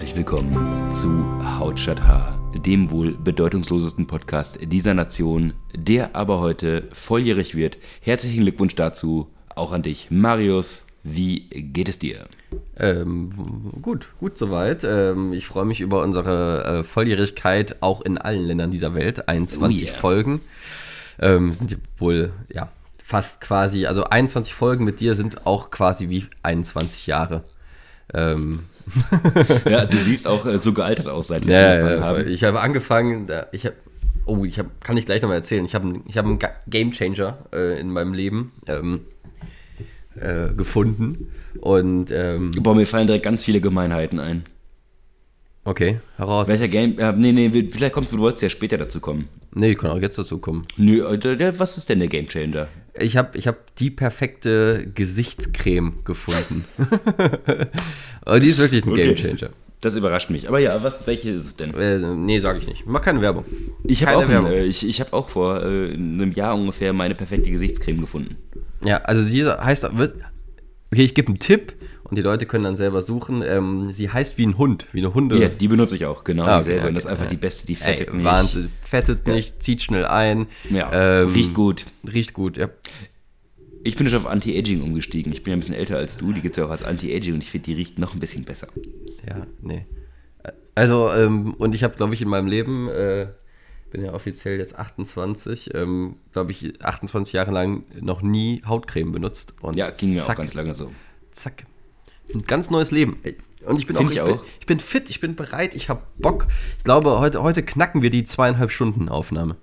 Herzlich willkommen zu Hautstadt H, dem wohl bedeutungslosesten Podcast dieser Nation, der aber heute volljährig wird. Herzlichen Glückwunsch dazu, auch an dich, Marius. Wie geht es dir? Ähm, gut, gut soweit. Ähm, ich freue mich über unsere äh, Volljährigkeit auch in allen Ländern dieser Welt. 21 oh yeah. Folgen. Ähm, sind wohl, ja, fast quasi, also 21 Folgen mit dir sind auch quasi wie 21 Jahre. Ähm. Ja, du siehst auch äh, so gealtert aus, seit wir ja, angefangen ja, haben. Ich habe angefangen, ich habe, oh, ich habe, kann ich gleich nochmal erzählen. Ich habe ich hab einen Game Changer äh, in meinem Leben ähm, äh, gefunden. Und, ähm, Boah, mir fallen direkt ganz viele Gemeinheiten ein. Okay, heraus. Welcher Game, äh, nee, nee, vielleicht kommst du, du wolltest ja später dazu kommen. Nee, ich kann auch jetzt dazu kommen. Nö, äh, was ist denn der Game Changer? Ich habe ich hab die perfekte Gesichtscreme gefunden. die ist wirklich ein okay. Gamechanger. Das überrascht mich. Aber ja, was, welche ist es denn? Äh, nee, sage ich nicht. Mach keine Werbung. Ich habe auch, äh, ich, ich hab auch vor äh, einem Jahr ungefähr meine perfekte Gesichtscreme gefunden. Ja, also sie heißt, okay, ich gebe einen Tipp und die Leute können dann selber suchen. Ähm, sie heißt wie ein Hund, wie eine Hunde. Ja, die benutze ich auch, genau ah, okay, dieselbe. Okay, und das ist einfach ja. die beste, die fettet Ey, nicht. Wahnsinn, fettet ja. nicht, zieht schnell ein. Ja, ähm, riecht gut. Riecht gut, ja. Ich bin schon auf Anti-Aging umgestiegen. Ich bin ja ein bisschen älter als du. Die gibt es ja auch als Anti-Aging und ich finde, die riecht noch ein bisschen besser. Ja, nee. Also, ähm, und ich habe, glaube ich, in meinem Leben, äh, bin ja offiziell jetzt 28, ähm, glaube ich, 28 Jahre lang noch nie Hautcreme benutzt. Und ja, ging mir zack, auch ganz lange so. Zack. Ein ganz neues Leben. Und ich bin auch, ich, auch. Ich bin fit, ich bin bereit, ich habe Bock. Ich glaube, heute, heute knacken wir die zweieinhalb Stunden Aufnahme.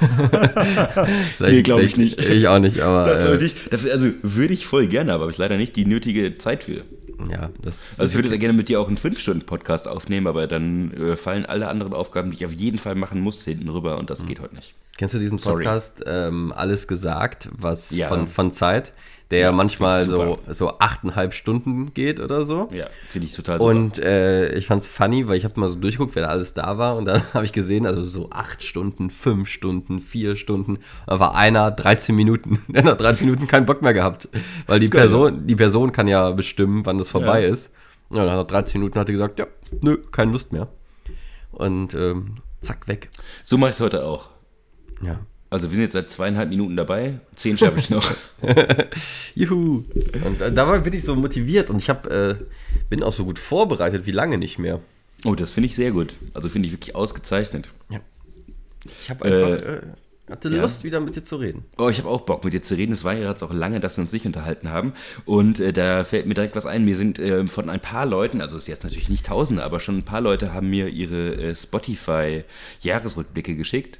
nee, glaube ich nicht. Ich auch nicht, aber. Das äh, nicht. Dafür, also würde ich voll gerne, aber habe ich leider nicht die nötige Zeit für. Ja, das. Also ich würde sehr gerne mit dir auch einen 5-Stunden-Podcast aufnehmen, aber dann äh, fallen alle anderen Aufgaben, die ich auf jeden Fall machen muss, hinten rüber und das mhm. geht heute nicht. Kennst du diesen Podcast ähm, Alles gesagt, was ja. von, von Zeit? Der ja, manchmal so, so achteinhalb Stunden geht oder so. Ja, finde ich total super. Und äh, ich fand es funny, weil ich habe mal so durchgeguckt, wer da alles da war und dann habe ich gesehen, also so acht Stunden, fünf Stunden, vier Stunden, da war einer 13 Minuten. Der hat 13 Minuten keinen Bock mehr gehabt, weil die Person, die Person kann ja bestimmen, wann das vorbei ja. ist. Ja, nach 13 Minuten hat er gesagt, ja, nö, keine Lust mehr. Und ähm, zack, weg. So mache ich es heute auch. Ja. Also wir sind jetzt seit zweieinhalb Minuten dabei. Zehn schaffe ich noch. Juhu. Und dabei bin ich so motiviert und ich hab, äh, bin auch so gut vorbereitet wie lange nicht mehr. Oh, das finde ich sehr gut. Also finde ich wirklich ausgezeichnet. Ja. Ich habe einfach äh, äh, hatte Lust, ja. wieder mit dir zu reden. Oh, ich habe auch Bock, mit dir zu reden. Es war ja jetzt auch lange, dass wir uns nicht unterhalten haben. Und äh, da fällt mir direkt was ein. Wir sind äh, von ein paar Leuten, also es ist jetzt natürlich nicht Tausende, aber schon ein paar Leute haben mir ihre äh, Spotify-Jahresrückblicke geschickt.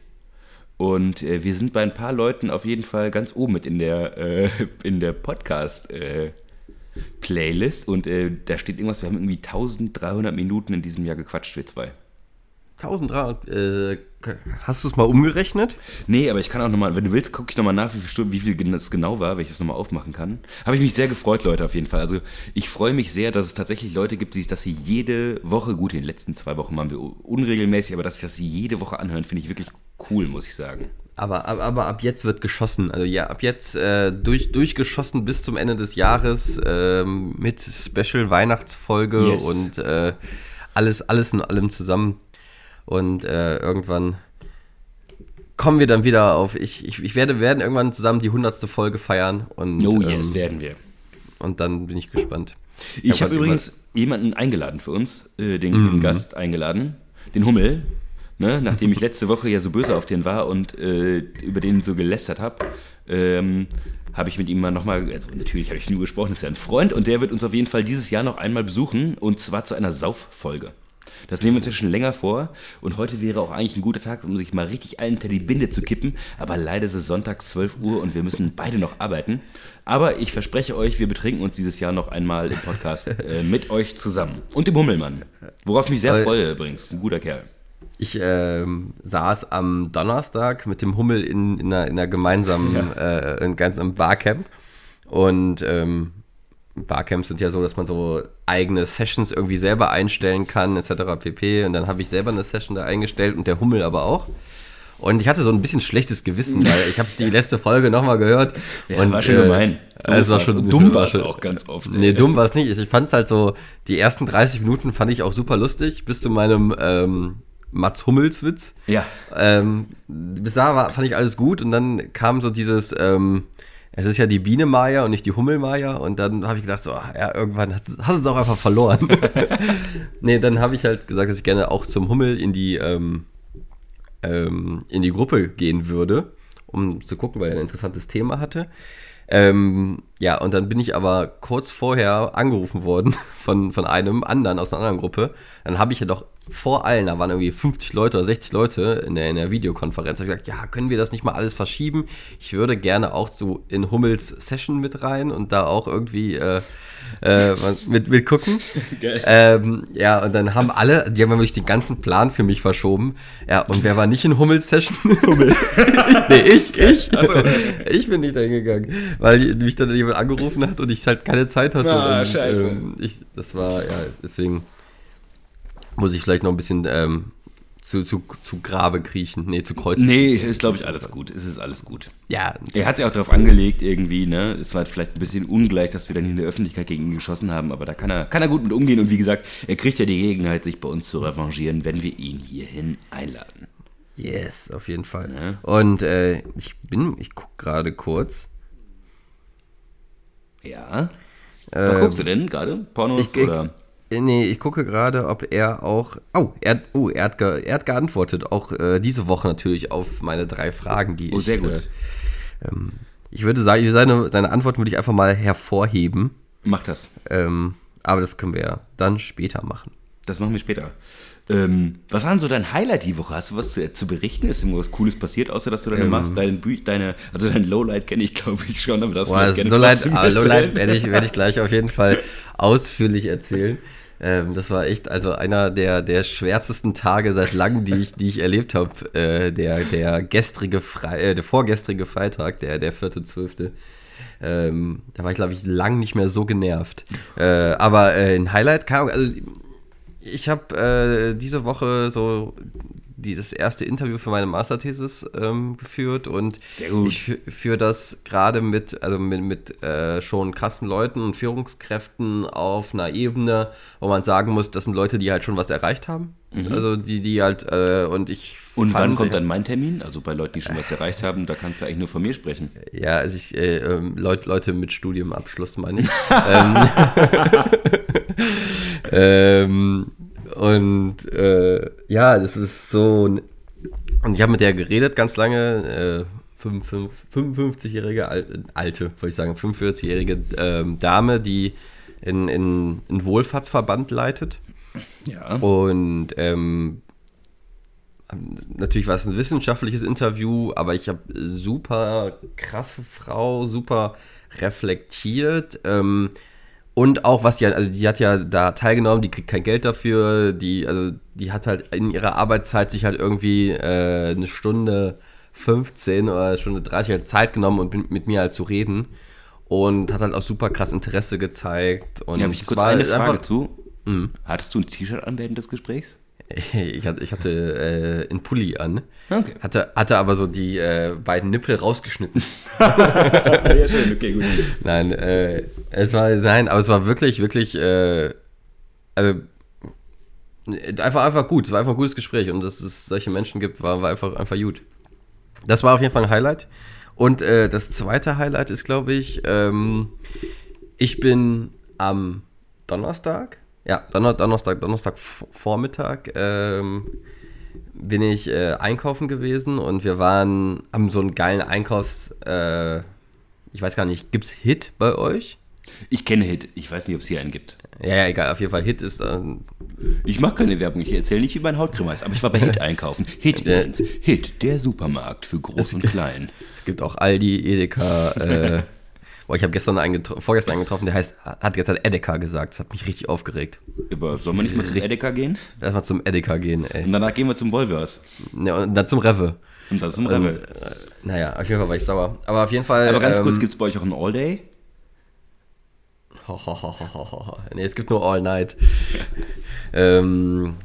Und äh, wir sind bei ein paar Leuten auf jeden Fall ganz oben mit in der, äh, der Podcast-Playlist. Äh, und äh, da steht irgendwas, wir haben irgendwie 1300 Minuten in diesem Jahr gequatscht, wir zwei. 1300, äh, hast du es mal umgerechnet? Nee, aber ich kann auch nochmal, wenn du willst, gucke ich nochmal nach, wie viel Stunden, wie viel es genau war, wenn ich das nochmal aufmachen kann. Habe ich mich sehr gefreut, Leute, auf jeden Fall. Also ich freue mich sehr, dass es tatsächlich Leute gibt, die sich das hier jede Woche, gut, in den letzten zwei Wochen machen wir unregelmäßig, aber dass sich das jede Woche anhören, finde ich wirklich cool, muss ich sagen. Aber, aber, aber, ab jetzt wird geschossen. Also ja, ab jetzt äh, durch, durchgeschossen bis zum Ende des Jahres äh, mit Special Weihnachtsfolge yes. und äh, alles, alles in allem zusammen. Und äh, irgendwann kommen wir dann wieder auf. Ich, ich, ich werde werden irgendwann zusammen die hundertste Folge feiern. Und, oh yes, ähm, werden wir. Und dann bin ich gespannt. Ich habe hab übrigens jemanden eingeladen für uns, äh, den mm. Gast eingeladen, den Hummel. Ne? Nachdem ich letzte Woche ja so böse auf den war und äh, über den so gelästert habe, ähm, habe ich mit ihm mal nochmal, also natürlich habe ich nur gesprochen, ist ja ein Freund und der wird uns auf jeden Fall dieses Jahr noch einmal besuchen und zwar zu einer Sauffolge. Das nehmen wir uns ja schon länger vor und heute wäre auch eigentlich ein guter Tag, um sich mal richtig allen hinter die Binde zu kippen. Aber leider ist es sonntags 12 Uhr und wir müssen beide noch arbeiten. Aber ich verspreche euch, wir betrinken uns dieses Jahr noch einmal im Podcast äh, mit euch zusammen. Und dem Hummelmann. Worauf ich mich sehr freue übrigens. Ein guter Kerl. Ich ähm, saß am Donnerstag mit dem Hummel in, in, einer, in einer gemeinsamen, ja. äh, in ganz im Barcamp und ähm, Barcamps sind ja so, dass man so eigene Sessions irgendwie selber einstellen kann, etc. pp. Und dann habe ich selber eine Session da eingestellt und der Hummel aber auch. Und ich hatte so ein bisschen schlechtes Gewissen, weil ich habe die letzte Folge nochmal gehört. Ja, und, war schon äh, gemein. Dumm es war schon, Und dumm war es auch ganz oft. Nee, ey. dumm war es nicht. Ich fand es halt so, die ersten 30 Minuten fand ich auch super lustig, bis zu meinem ähm, Mats Hummels Witz. Ja. Ähm, bis da war, fand ich alles gut und dann kam so dieses, ähm, es ist ja die Biene Maya und nicht die Hummel Maya und dann habe ich gedacht, so, ah, ja, irgendwann hast, hast du es auch einfach verloren. nee, dann habe ich halt gesagt, dass ich gerne auch zum Hummel in die, ähm, ähm, in die Gruppe gehen würde, um zu gucken, weil er ein interessantes Thema hatte. Ähm, ja, und dann bin ich aber kurz vorher angerufen worden von, von einem anderen aus einer anderen Gruppe. Dann habe ich ja doch vor allen, da waren irgendwie 50 Leute oder 60 Leute in der, in der Videokonferenz, habe ich gesagt, ja, können wir das nicht mal alles verschieben? Ich würde gerne auch so in Hummels Session mit rein und da auch irgendwie äh, äh, mit, mit gucken. Ähm, ja, und dann haben alle, die haben wirklich den ganzen Plan für mich verschoben. Ja, und wer war nicht in Hummels Session? Hummel. nee, ich, ich. So. Ich bin nicht dahin gegangen, weil mich dann jemand angerufen hat und ich halt keine Zeit hatte. Ah, und, scheiße. Ähm, ich, das war, ja, deswegen muss ich vielleicht noch ein bisschen ähm, zu, zu, zu Grabe kriechen. Nee, zu Kreuzen. Nee, ist glaube ich alles gut. Es ist alles gut. Ja, Er hat sich auch darauf angelegt, irgendwie, ne? Es war vielleicht ein bisschen ungleich, dass wir dann in der Öffentlichkeit gegen ihn geschossen haben, aber da kann er, kann er gut mit umgehen und wie gesagt, er kriegt ja die Gelegenheit, sich bei uns zu revanchieren, wenn wir ihn hierhin einladen. yes, auf jeden Fall. Ja. Und äh, ich bin, ich gucke gerade kurz. Ja. Was Ähm, guckst du denn gerade? Pornos ich- oder? Äh, Nee, ich gucke gerade, ob er auch. Oh, er, oh, er, hat, ge, er hat geantwortet. Auch äh, diese Woche natürlich auf meine drei Fragen, die Oh, ich. sehr gut. Äh, ähm, ich würde sagen, seine, seine Antworten würde ich einfach mal hervorheben. Mach das. Ähm, aber das können wir ja dann später machen. Das machen wir später. Ähm, was war denn so dein Highlight die Woche? Hast du was zu, zu berichten? Ist irgendwas Cooles passiert, außer dass du Ähm. deine machst? Deine, deine, also dein Lowlight kenne ich, glaube ich, schon, aber das Boah, gerne Lowlight, ah, Lowlight werde ich, werde ich gleich auf jeden Fall ausführlich erzählen. Ähm, das war echt also einer der, der schwärzesten Tage seit langem, die ich, die ich erlebt habe. Äh, der, der gestrige Fre äh, der vorgestrige Freitag, der, der 4.12. Ähm, da war ich, glaube ich, lang nicht mehr so genervt. Äh, aber äh, ein Highlight also ich habe äh, diese Woche so die, das erste Interview für meine Masterthesis ähm, geführt und ich fü- führe das gerade mit, also mit, mit äh, schon krassen Leuten und Führungskräften auf einer Ebene, wo man sagen muss, das sind Leute, die halt schon was erreicht haben. Also die, die halt, äh, und ich Und wann kommt dann mein Termin? Also bei Leuten, die schon was erreicht haben, da kannst du eigentlich nur von mir sprechen. Ja, also ich, äh, ähm, Leut, Leute mit Studiumabschluss meine ich. ähm, ähm, und äh, ja, das ist so. Und ich habe mit der geredet ganz lange. Äh, 55 55-jährige Al alte, wollte ich sagen, 45-jährige ähm, Dame, die in, in, einen Wohlfahrtsverband leitet. Ja. Und ähm, natürlich war es ein wissenschaftliches Interview, aber ich habe super krasse Frau, super reflektiert. Ähm, und auch was die, also die hat ja da teilgenommen, die kriegt kein Geld dafür, die, also die hat halt in ihrer Arbeitszeit sich halt irgendwie äh, eine Stunde 15 oder eine Stunde 30 halt Zeit genommen und mit, mir halt zu reden. Und hat halt auch super krass Interesse gezeigt. Und Ja, habe ich kurz eine Frage einfach- zu. Hattest du ein T-Shirt an während des Gesprächs? Ich hatte, ich hatte äh, einen Pulli an. Okay. Hatte, hatte aber so die äh, beiden Nippel rausgeschnitten. ja, schön, okay, gut. nein, äh, es war, nein, aber es war wirklich, wirklich, äh, also, einfach, einfach gut. Es war einfach ein gutes Gespräch und dass es solche Menschen gibt, war, war einfach, einfach gut. Das war auf jeden Fall ein Highlight. Und äh, das zweite Highlight ist, glaube ich, ähm, ich bin am Donnerstag, ja, Donner, Donnerstag, Donnerstag Vormittag, ähm, bin ich äh, einkaufen gewesen und wir waren, haben so einen geilen Einkaufs, äh, ich weiß gar nicht, gibt's Hit bei euch? Ich kenne Hit. Ich weiß nicht, ob es hier einen gibt. Ja, ja, egal, auf jeden Fall Hit ist, ähm, Ich mache keine Werbung. Ich erzähle nicht, wie mein Hautcreme ist. Aber ich war bei Hit einkaufen. Hit Der- übrigens. Hit, der Supermarkt für Groß und Klein. es gibt auch Aldi, Edeka, äh, boah, ich habe gestern einen vorgestern einen getroffen, der heißt, hat gestern Edeka gesagt, das hat mich richtig aufgeregt. Aber sollen wir nicht mal zum Edeka gehen? Lass mal zum Edeka gehen, ey. Und danach gehen wir zum Woolworths. Ja, und dann zum Rewe. Und dann zum Und, Rewe. äh, naja, auf jeden Fall war ich sauer. Aber auf jeden Fall. Aber ganz ähm, kurz, gibt es bei euch auch einen All-Day? Nee, es gibt nur All Night. ähm,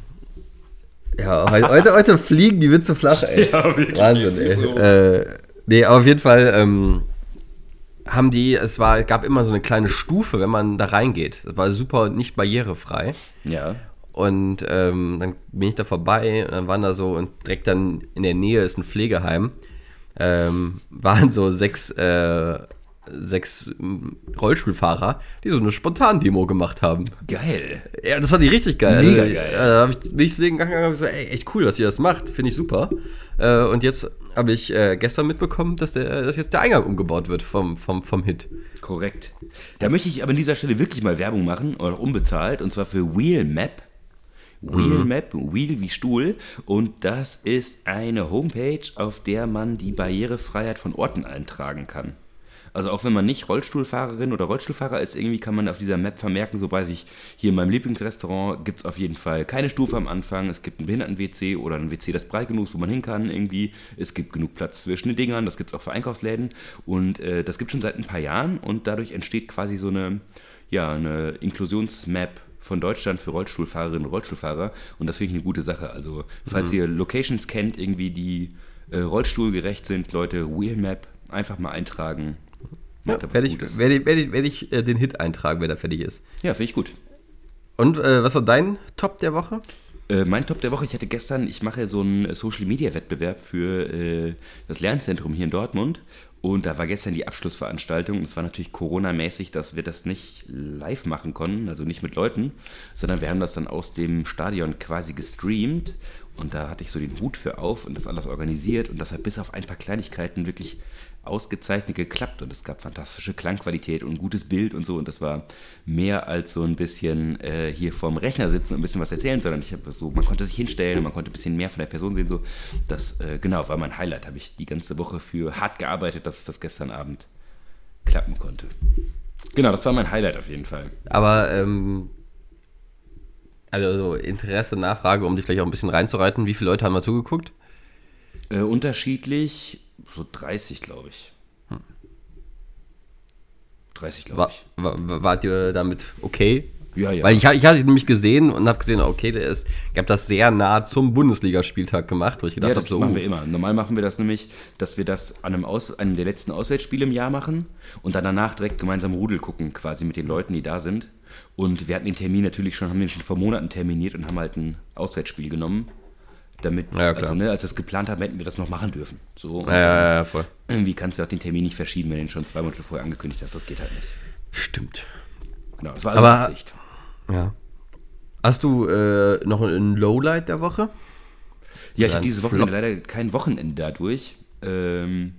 Ja, heute, heute fliegen die Witze flach, ey. Ja, wirklich. Wahnsinn, ey. So. Äh, nee, aber auf jeden Fall ähm, haben die, es war, gab immer so eine kleine Stufe, wenn man da reingeht. Das war super nicht barrierefrei. Ja. Und ähm, dann bin ich da vorbei und dann waren da so, und direkt dann in der Nähe ist ein Pflegeheim, ähm, waren so sechs, äh, sechs Rollstuhlfahrer, die so eine Spontan-Demo gemacht haben. Geil. Ja, das fand ich richtig geil. Mega also, geil. Da habe ich mich gegangen und so, ey, echt cool, dass ihr das macht. Finde ich super. Äh, und jetzt habe ich äh, gestern mitbekommen, dass, der, dass jetzt der Eingang umgebaut wird vom, vom, vom Hit. Korrekt. Da möchte ich aber an dieser Stelle wirklich mal Werbung machen, oder unbezahlt, und zwar für Wheelmap. Wheelmap, mhm. Wheel wie Stuhl. Und das ist eine Homepage, auf der man die Barrierefreiheit von Orten eintragen kann. Also auch wenn man nicht Rollstuhlfahrerin oder Rollstuhlfahrer ist, irgendwie kann man auf dieser Map vermerken, so weiß ich, hier in meinem Lieblingsrestaurant gibt es auf jeden Fall keine Stufe am Anfang, es gibt ein Behinderten-WC oder ein WC, das breit genug ist, wo man hin kann irgendwie. Es gibt genug Platz zwischen den Dingern, das gibt es auch für Einkaufsläden. Und äh, das gibt schon seit ein paar Jahren und dadurch entsteht quasi so eine, ja, eine Inklusionsmap von Deutschland für Rollstuhlfahrerinnen und Rollstuhlfahrer. Und das finde ich eine gute Sache. Also, falls mhm. ihr Locations kennt, irgendwie, die äh, rollstuhlgerecht sind, Leute, Wheelmap einfach mal eintragen. Ja, werde ich, werd ich, werd ich, werd ich äh, den Hit eintragen, wenn er fertig ist. Ja, finde ich gut. Und äh, was war dein Top der Woche? Äh, mein Top der Woche, ich hatte gestern, ich mache so einen Social Media Wettbewerb für äh, das Lernzentrum hier in Dortmund und da war gestern die Abschlussveranstaltung. Es war natürlich Corona-mäßig, dass wir das nicht live machen konnten, also nicht mit Leuten, sondern wir haben das dann aus dem Stadion quasi gestreamt. Und da hatte ich so den Hut für auf und das alles organisiert. Und das hat bis auf ein paar Kleinigkeiten wirklich ausgezeichnet geklappt und es gab fantastische Klangqualität und ein gutes Bild und so und das war mehr als so ein bisschen äh, hier vorm Rechner sitzen und ein bisschen was erzählen, sondern ich habe so, man konnte sich hinstellen und man konnte ein bisschen mehr von der Person sehen, so das äh, genau war mein Highlight, habe ich die ganze Woche für hart gearbeitet, dass das gestern Abend klappen konnte. Genau, das war mein Highlight auf jeden Fall. Aber ähm, also Interesse, Nachfrage, um dich vielleicht auch ein bisschen reinzureiten, wie viele Leute haben mal zugeguckt? Äh, unterschiedlich so 30, glaube ich. 30, glaube ich. War, war, wart ihr damit okay? Ja, ja. Weil ich, ich hatte nämlich gesehen und habe gesehen, okay, der ist, ich habe das sehr nah zum Bundesligaspieltag gemacht, wo ich gedacht ja, das hab, so, machen wir immer. Normal machen wir das nämlich, dass wir das an einem, Aus, einem der letzten Auswärtsspiele im Jahr machen und dann danach direkt gemeinsam Rudel gucken, quasi mit den Leuten, die da sind. Und wir hatten den Termin natürlich schon, haben den schon vor Monaten terminiert und haben halt ein Auswärtsspiel genommen damit, ja, also, ne, als wir es geplant haben, hätten wir das noch machen dürfen. So, ja, ja, ja, voll. Irgendwie kannst du auch den Termin nicht verschieben, wenn du ihn schon zwei Monate vorher angekündigt hast. Das geht halt nicht. Stimmt. Genau, das war also Aber, Absicht. Ja. Hast du äh, noch ein Lowlight der Woche? Ja, ich habe dieses Wochenende leider kein Wochenende dadurch. Ähm,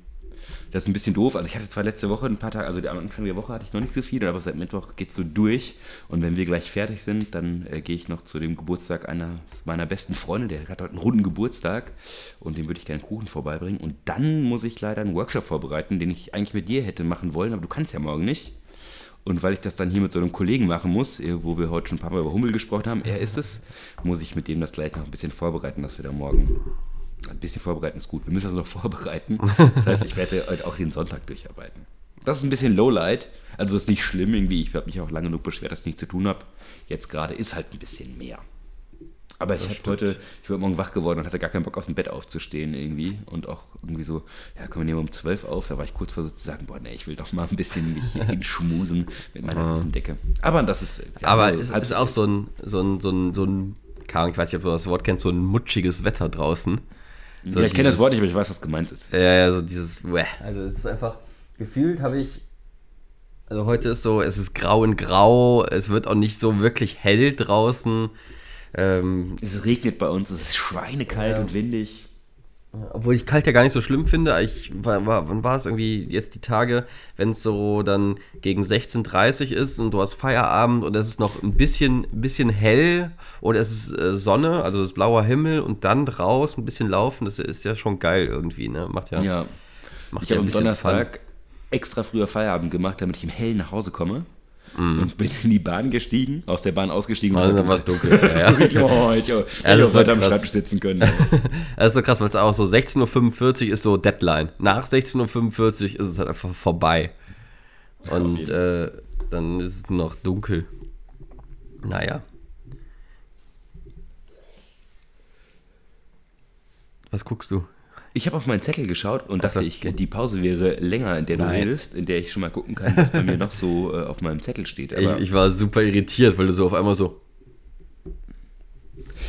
das ist ein bisschen doof. Also ich hatte zwar letzte Woche ein paar Tage, also am Anfang der Woche hatte ich noch nicht so viel, aber seit Mittwoch geht es so durch. Und wenn wir gleich fertig sind, dann äh, gehe ich noch zu dem Geburtstag einer meiner besten Freunde, der hat heute einen runden Geburtstag und dem würde ich gerne Kuchen vorbeibringen. Und dann muss ich leider einen Workshop vorbereiten, den ich eigentlich mit dir hätte machen wollen, aber du kannst ja morgen nicht. Und weil ich das dann hier mit so einem Kollegen machen muss, äh, wo wir heute schon ein paar Mal über Hummel gesprochen haben, er ist es, muss ich mit dem das gleich noch ein bisschen vorbereiten, dass wir da morgen ein bisschen vorbereiten ist gut. Wir müssen das noch vorbereiten. Das heißt, ich werde heute auch den Sonntag durcharbeiten. Das ist ein bisschen Lowlight. Also das ist nicht schlimm irgendwie. Ich habe mich auch lange genug beschwert, dass ich nichts zu tun habe. Jetzt gerade ist halt ein bisschen mehr. Aber ich habe heute, ich bin morgen wach geworden und hatte gar keinen Bock aus dem Bett aufzustehen irgendwie. Und auch irgendwie so, ja, kommen wir nehmen um 12 auf. Da war ich kurz vor so zu sagen, boah, nee, ich will doch mal ein bisschen mich hinschmusen mit meiner. Riesendecke. Aber das ist. Ja, Aber es ist auch so ein, so ein, so ein, so ein, ich weiß nicht, ob du das Wort kennst, so ein mutschiges Wetter draußen. So ja, ich kenne das Wort nicht, aber ich weiß, was gemeint ist. Ja, ja, so dieses, also es ist einfach, gefühlt habe ich, also heute ist so, es ist grau in grau, es wird auch nicht so wirklich hell draußen. Ähm, es regnet bei uns, es ist schweinekalt ja. und windig. Obwohl ich kalt ja gar nicht so schlimm finde. Ich war, war wann war es irgendwie jetzt die Tage, wenn es so dann gegen 16.30 ist und du hast Feierabend und es ist noch ein bisschen, bisschen hell und es ist äh, Sonne, also es ist blauer Himmel und dann draußen ein bisschen laufen, das ist ja schon geil irgendwie, ne? Macht ja. Ja. Macht ich ja habe am Donnerstag Fun. extra früher Feierabend gemacht, damit ich im Hellen nach Hause komme mm. und bin in die Bahn gestiegen, aus der Bahn ausgestiegen. Also dann war es dunkel. ja. so richtig, oh, ich hätte ja, weiter am Schreibtisch sitzen können. das ist so krass, weil es auch so 16.45 Uhr ist so Deadline. Nach 16.45 Uhr ist es halt einfach vorbei. Und äh, dann ist es noch dunkel. Naja. Was guckst du? Ich habe auf meinen Zettel geschaut und dachte, ich, die Pause wäre länger, in der du Nein. redest, in der ich schon mal gucken kann, was bei mir noch so äh, auf meinem Zettel steht. Ich, Aber ich war super irritiert, weil du so auf einmal so.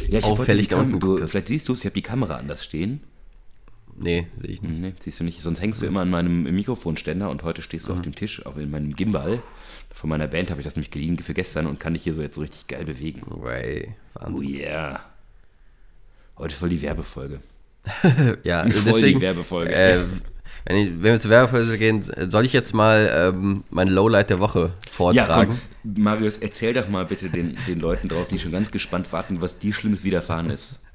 ja, ich hab heute auffällig unten Kam- du. Vielleicht siehst du es, ich habe die Kamera anders stehen. Nee, sehe ich nicht. Nee, siehst du nicht. Sonst hängst du immer an meinem Mikrofonständer und heute stehst du auf dem Tisch, auch in meinem Gimbal. Von meiner Band habe ich das nämlich geliehen für gestern und kann dich hier so jetzt so richtig geil bewegen. Way, Oh Wahnsinn. yeah. Heute ist voll die Werbefolge. Ja, Voll die deswegen. Werbefolge. Äh, wenn, ich, wenn wir zur Werbefolge gehen, soll ich jetzt mal ähm, mein Lowlight der Woche Ja, vortragen? komm, Marius, erzähl doch mal bitte den, den Leuten draußen, die schon ganz gespannt warten, was dir Schlimmes widerfahren ist.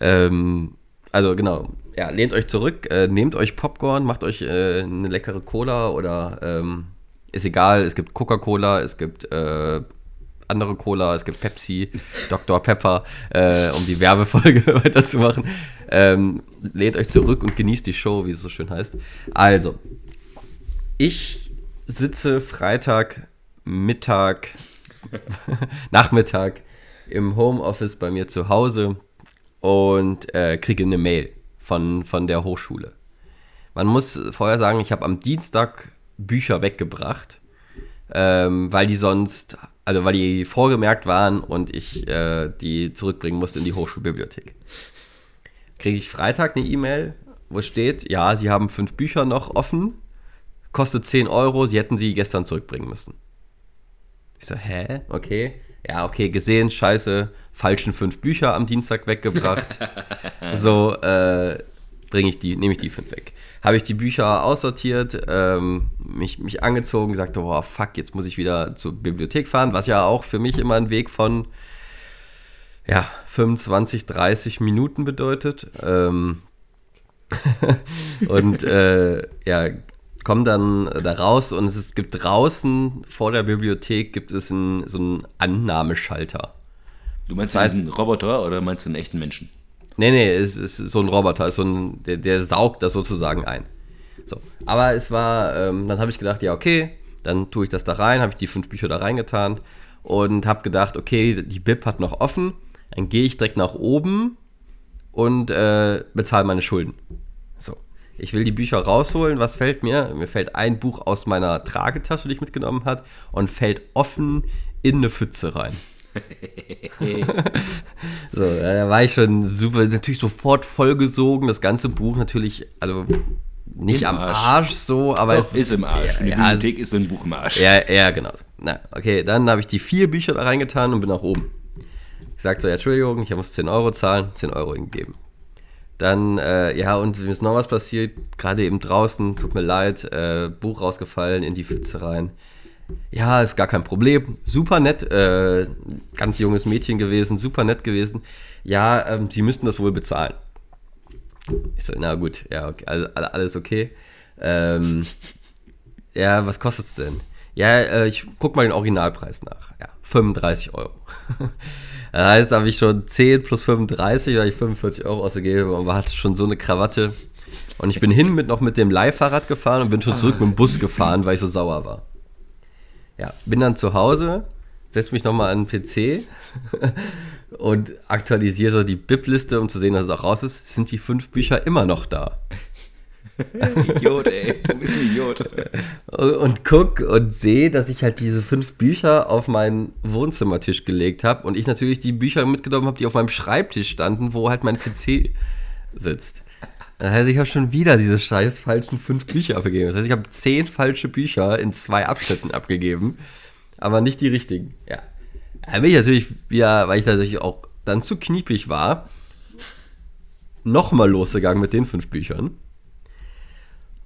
Ähm, also genau, ja, lehnt euch zurück, äh, nehmt euch Popcorn, macht euch äh, eine leckere Cola oder ähm, ist egal, es gibt Coca-Cola, es gibt äh, andere Cola, es gibt Pepsi, Dr. Pepper, äh, um die Werbefolge weiterzumachen. Ähm, lehnt euch zurück und genießt die Show, wie es so schön heißt. Also, ich sitze Freitag Mittag, Nachmittag im Homeoffice bei mir zu Hause und äh, kriege eine Mail von, von der Hochschule. Man muss vorher sagen, ich habe am Dienstag Bücher weggebracht, ähm, weil die sonst, also weil die vorgemerkt waren und ich äh, die zurückbringen musste in die Hochschulbibliothek. Kriege ich Freitag eine E-Mail, wo steht, ja, Sie haben fünf Bücher noch offen, kostet 10 Euro, Sie hätten sie gestern zurückbringen müssen. Ich so, hä? Okay. Ja, okay, gesehen, scheiße, falschen fünf Bücher am Dienstag weggebracht. so, äh, bringe ich die, nehme ich die fünf weg. Habe ich die Bücher aussortiert, ähm, mich, mich angezogen, sagte, boah, fuck, jetzt muss ich wieder zur Bibliothek fahren, was ja auch für mich immer ein Weg von ja, 25, 30 Minuten bedeutet. Ähm, und äh, ja, komm dann da raus und es, ist, gibt draußen vor der Bibliothek gibt es ein, so einen Annahmeschalter. Du meinst Das heißt- diesen Roboter oder meinst du einen echten Menschen? Nee, nee, es ist so ein Roboter, so ein, der, der saugt das sozusagen ein. So. Aber es war, ähm, dann habe ich gedacht, ja, okay, dann tue ich das da rein, habe ich die fünf Bücher da reingetan und habe gedacht, okay, die Bib hat noch offen, dann gehe ich direkt nach oben und äh, bezahle meine Schulden. So. Ich will die Bücher rausholen. Was fällt mir? Mir fällt ein Buch aus meiner Tragetasche, die ich mitgenommen habe, und fällt offen in eine Pfütze rein. so, ja, da war ich schon super, natürlich sofort vollgesogen. Das ganze Buch natürlich, also nicht Im am Arsch. Arsch, so, aber Doch, es ist im Arsch. Für ja, es- Bibliothek ist so ein Buch im Arsch. ja, ja, genau. Na, okay, dann habe ich die vier Bücher da reingetan und bin nach oben. Ich sagte so, ja, Entschuldigung, ich muss 10 Euro zahlen, 10 Euro ihm geben. Dann, äh, ja, und mir ist noch was passiert, gerade eben draußen, tut mir leid, äh, Buch rausgefallen in die Pfütze rein. Ja, ist gar kein Problem. Super nett, äh, ganz junges Mädchen gewesen, super nett gewesen. Ja, ähm, sie müssten das wohl bezahlen. Ich so, na gut, ja, okay, also, alle- alles okay. Ähm, ja, was kostet es denn? Ja, äh, ich guck mal den Originalpreis nach. Ja, 35 Euro. das heißt, habe ich schon 10 plus 35, weil ich 45 Euro ausgegeben und hatte schon so eine Krawatte. Und ich bin hin mit noch mit dem Leihfahrrad gefahren und bin schon zurück mit dem Bus gefahren, weil ich so sauer war. Ja, bin dann zu Hause, setze mich nochmal an den PC und aktualisiere so die BIP-Liste, um zu sehen, dass es auch raus ist. Sind die fünf Bücher immer noch da? Idiot, ey. Du bist ein Idiot. und guck und sehe, dass ich halt diese fünf Bücher auf meinen Wohnzimmertisch gelegt habe und ich natürlich die Bücher mitgenommen habe, die auf meinem Schreibtisch standen, wo halt mein PC sitzt. Das heißt, ich habe schon wieder diese scheiß falschen fünf Bücher abgegeben. Das heißt, ich habe zehn falsche Bücher in zwei Abschnitten abgegeben, aber nicht die richtigen. Ja. Da bin ich natürlich wieder, weil ich natürlich auch dann zu kniepig war, nochmal losgegangen mit den fünf Büchern.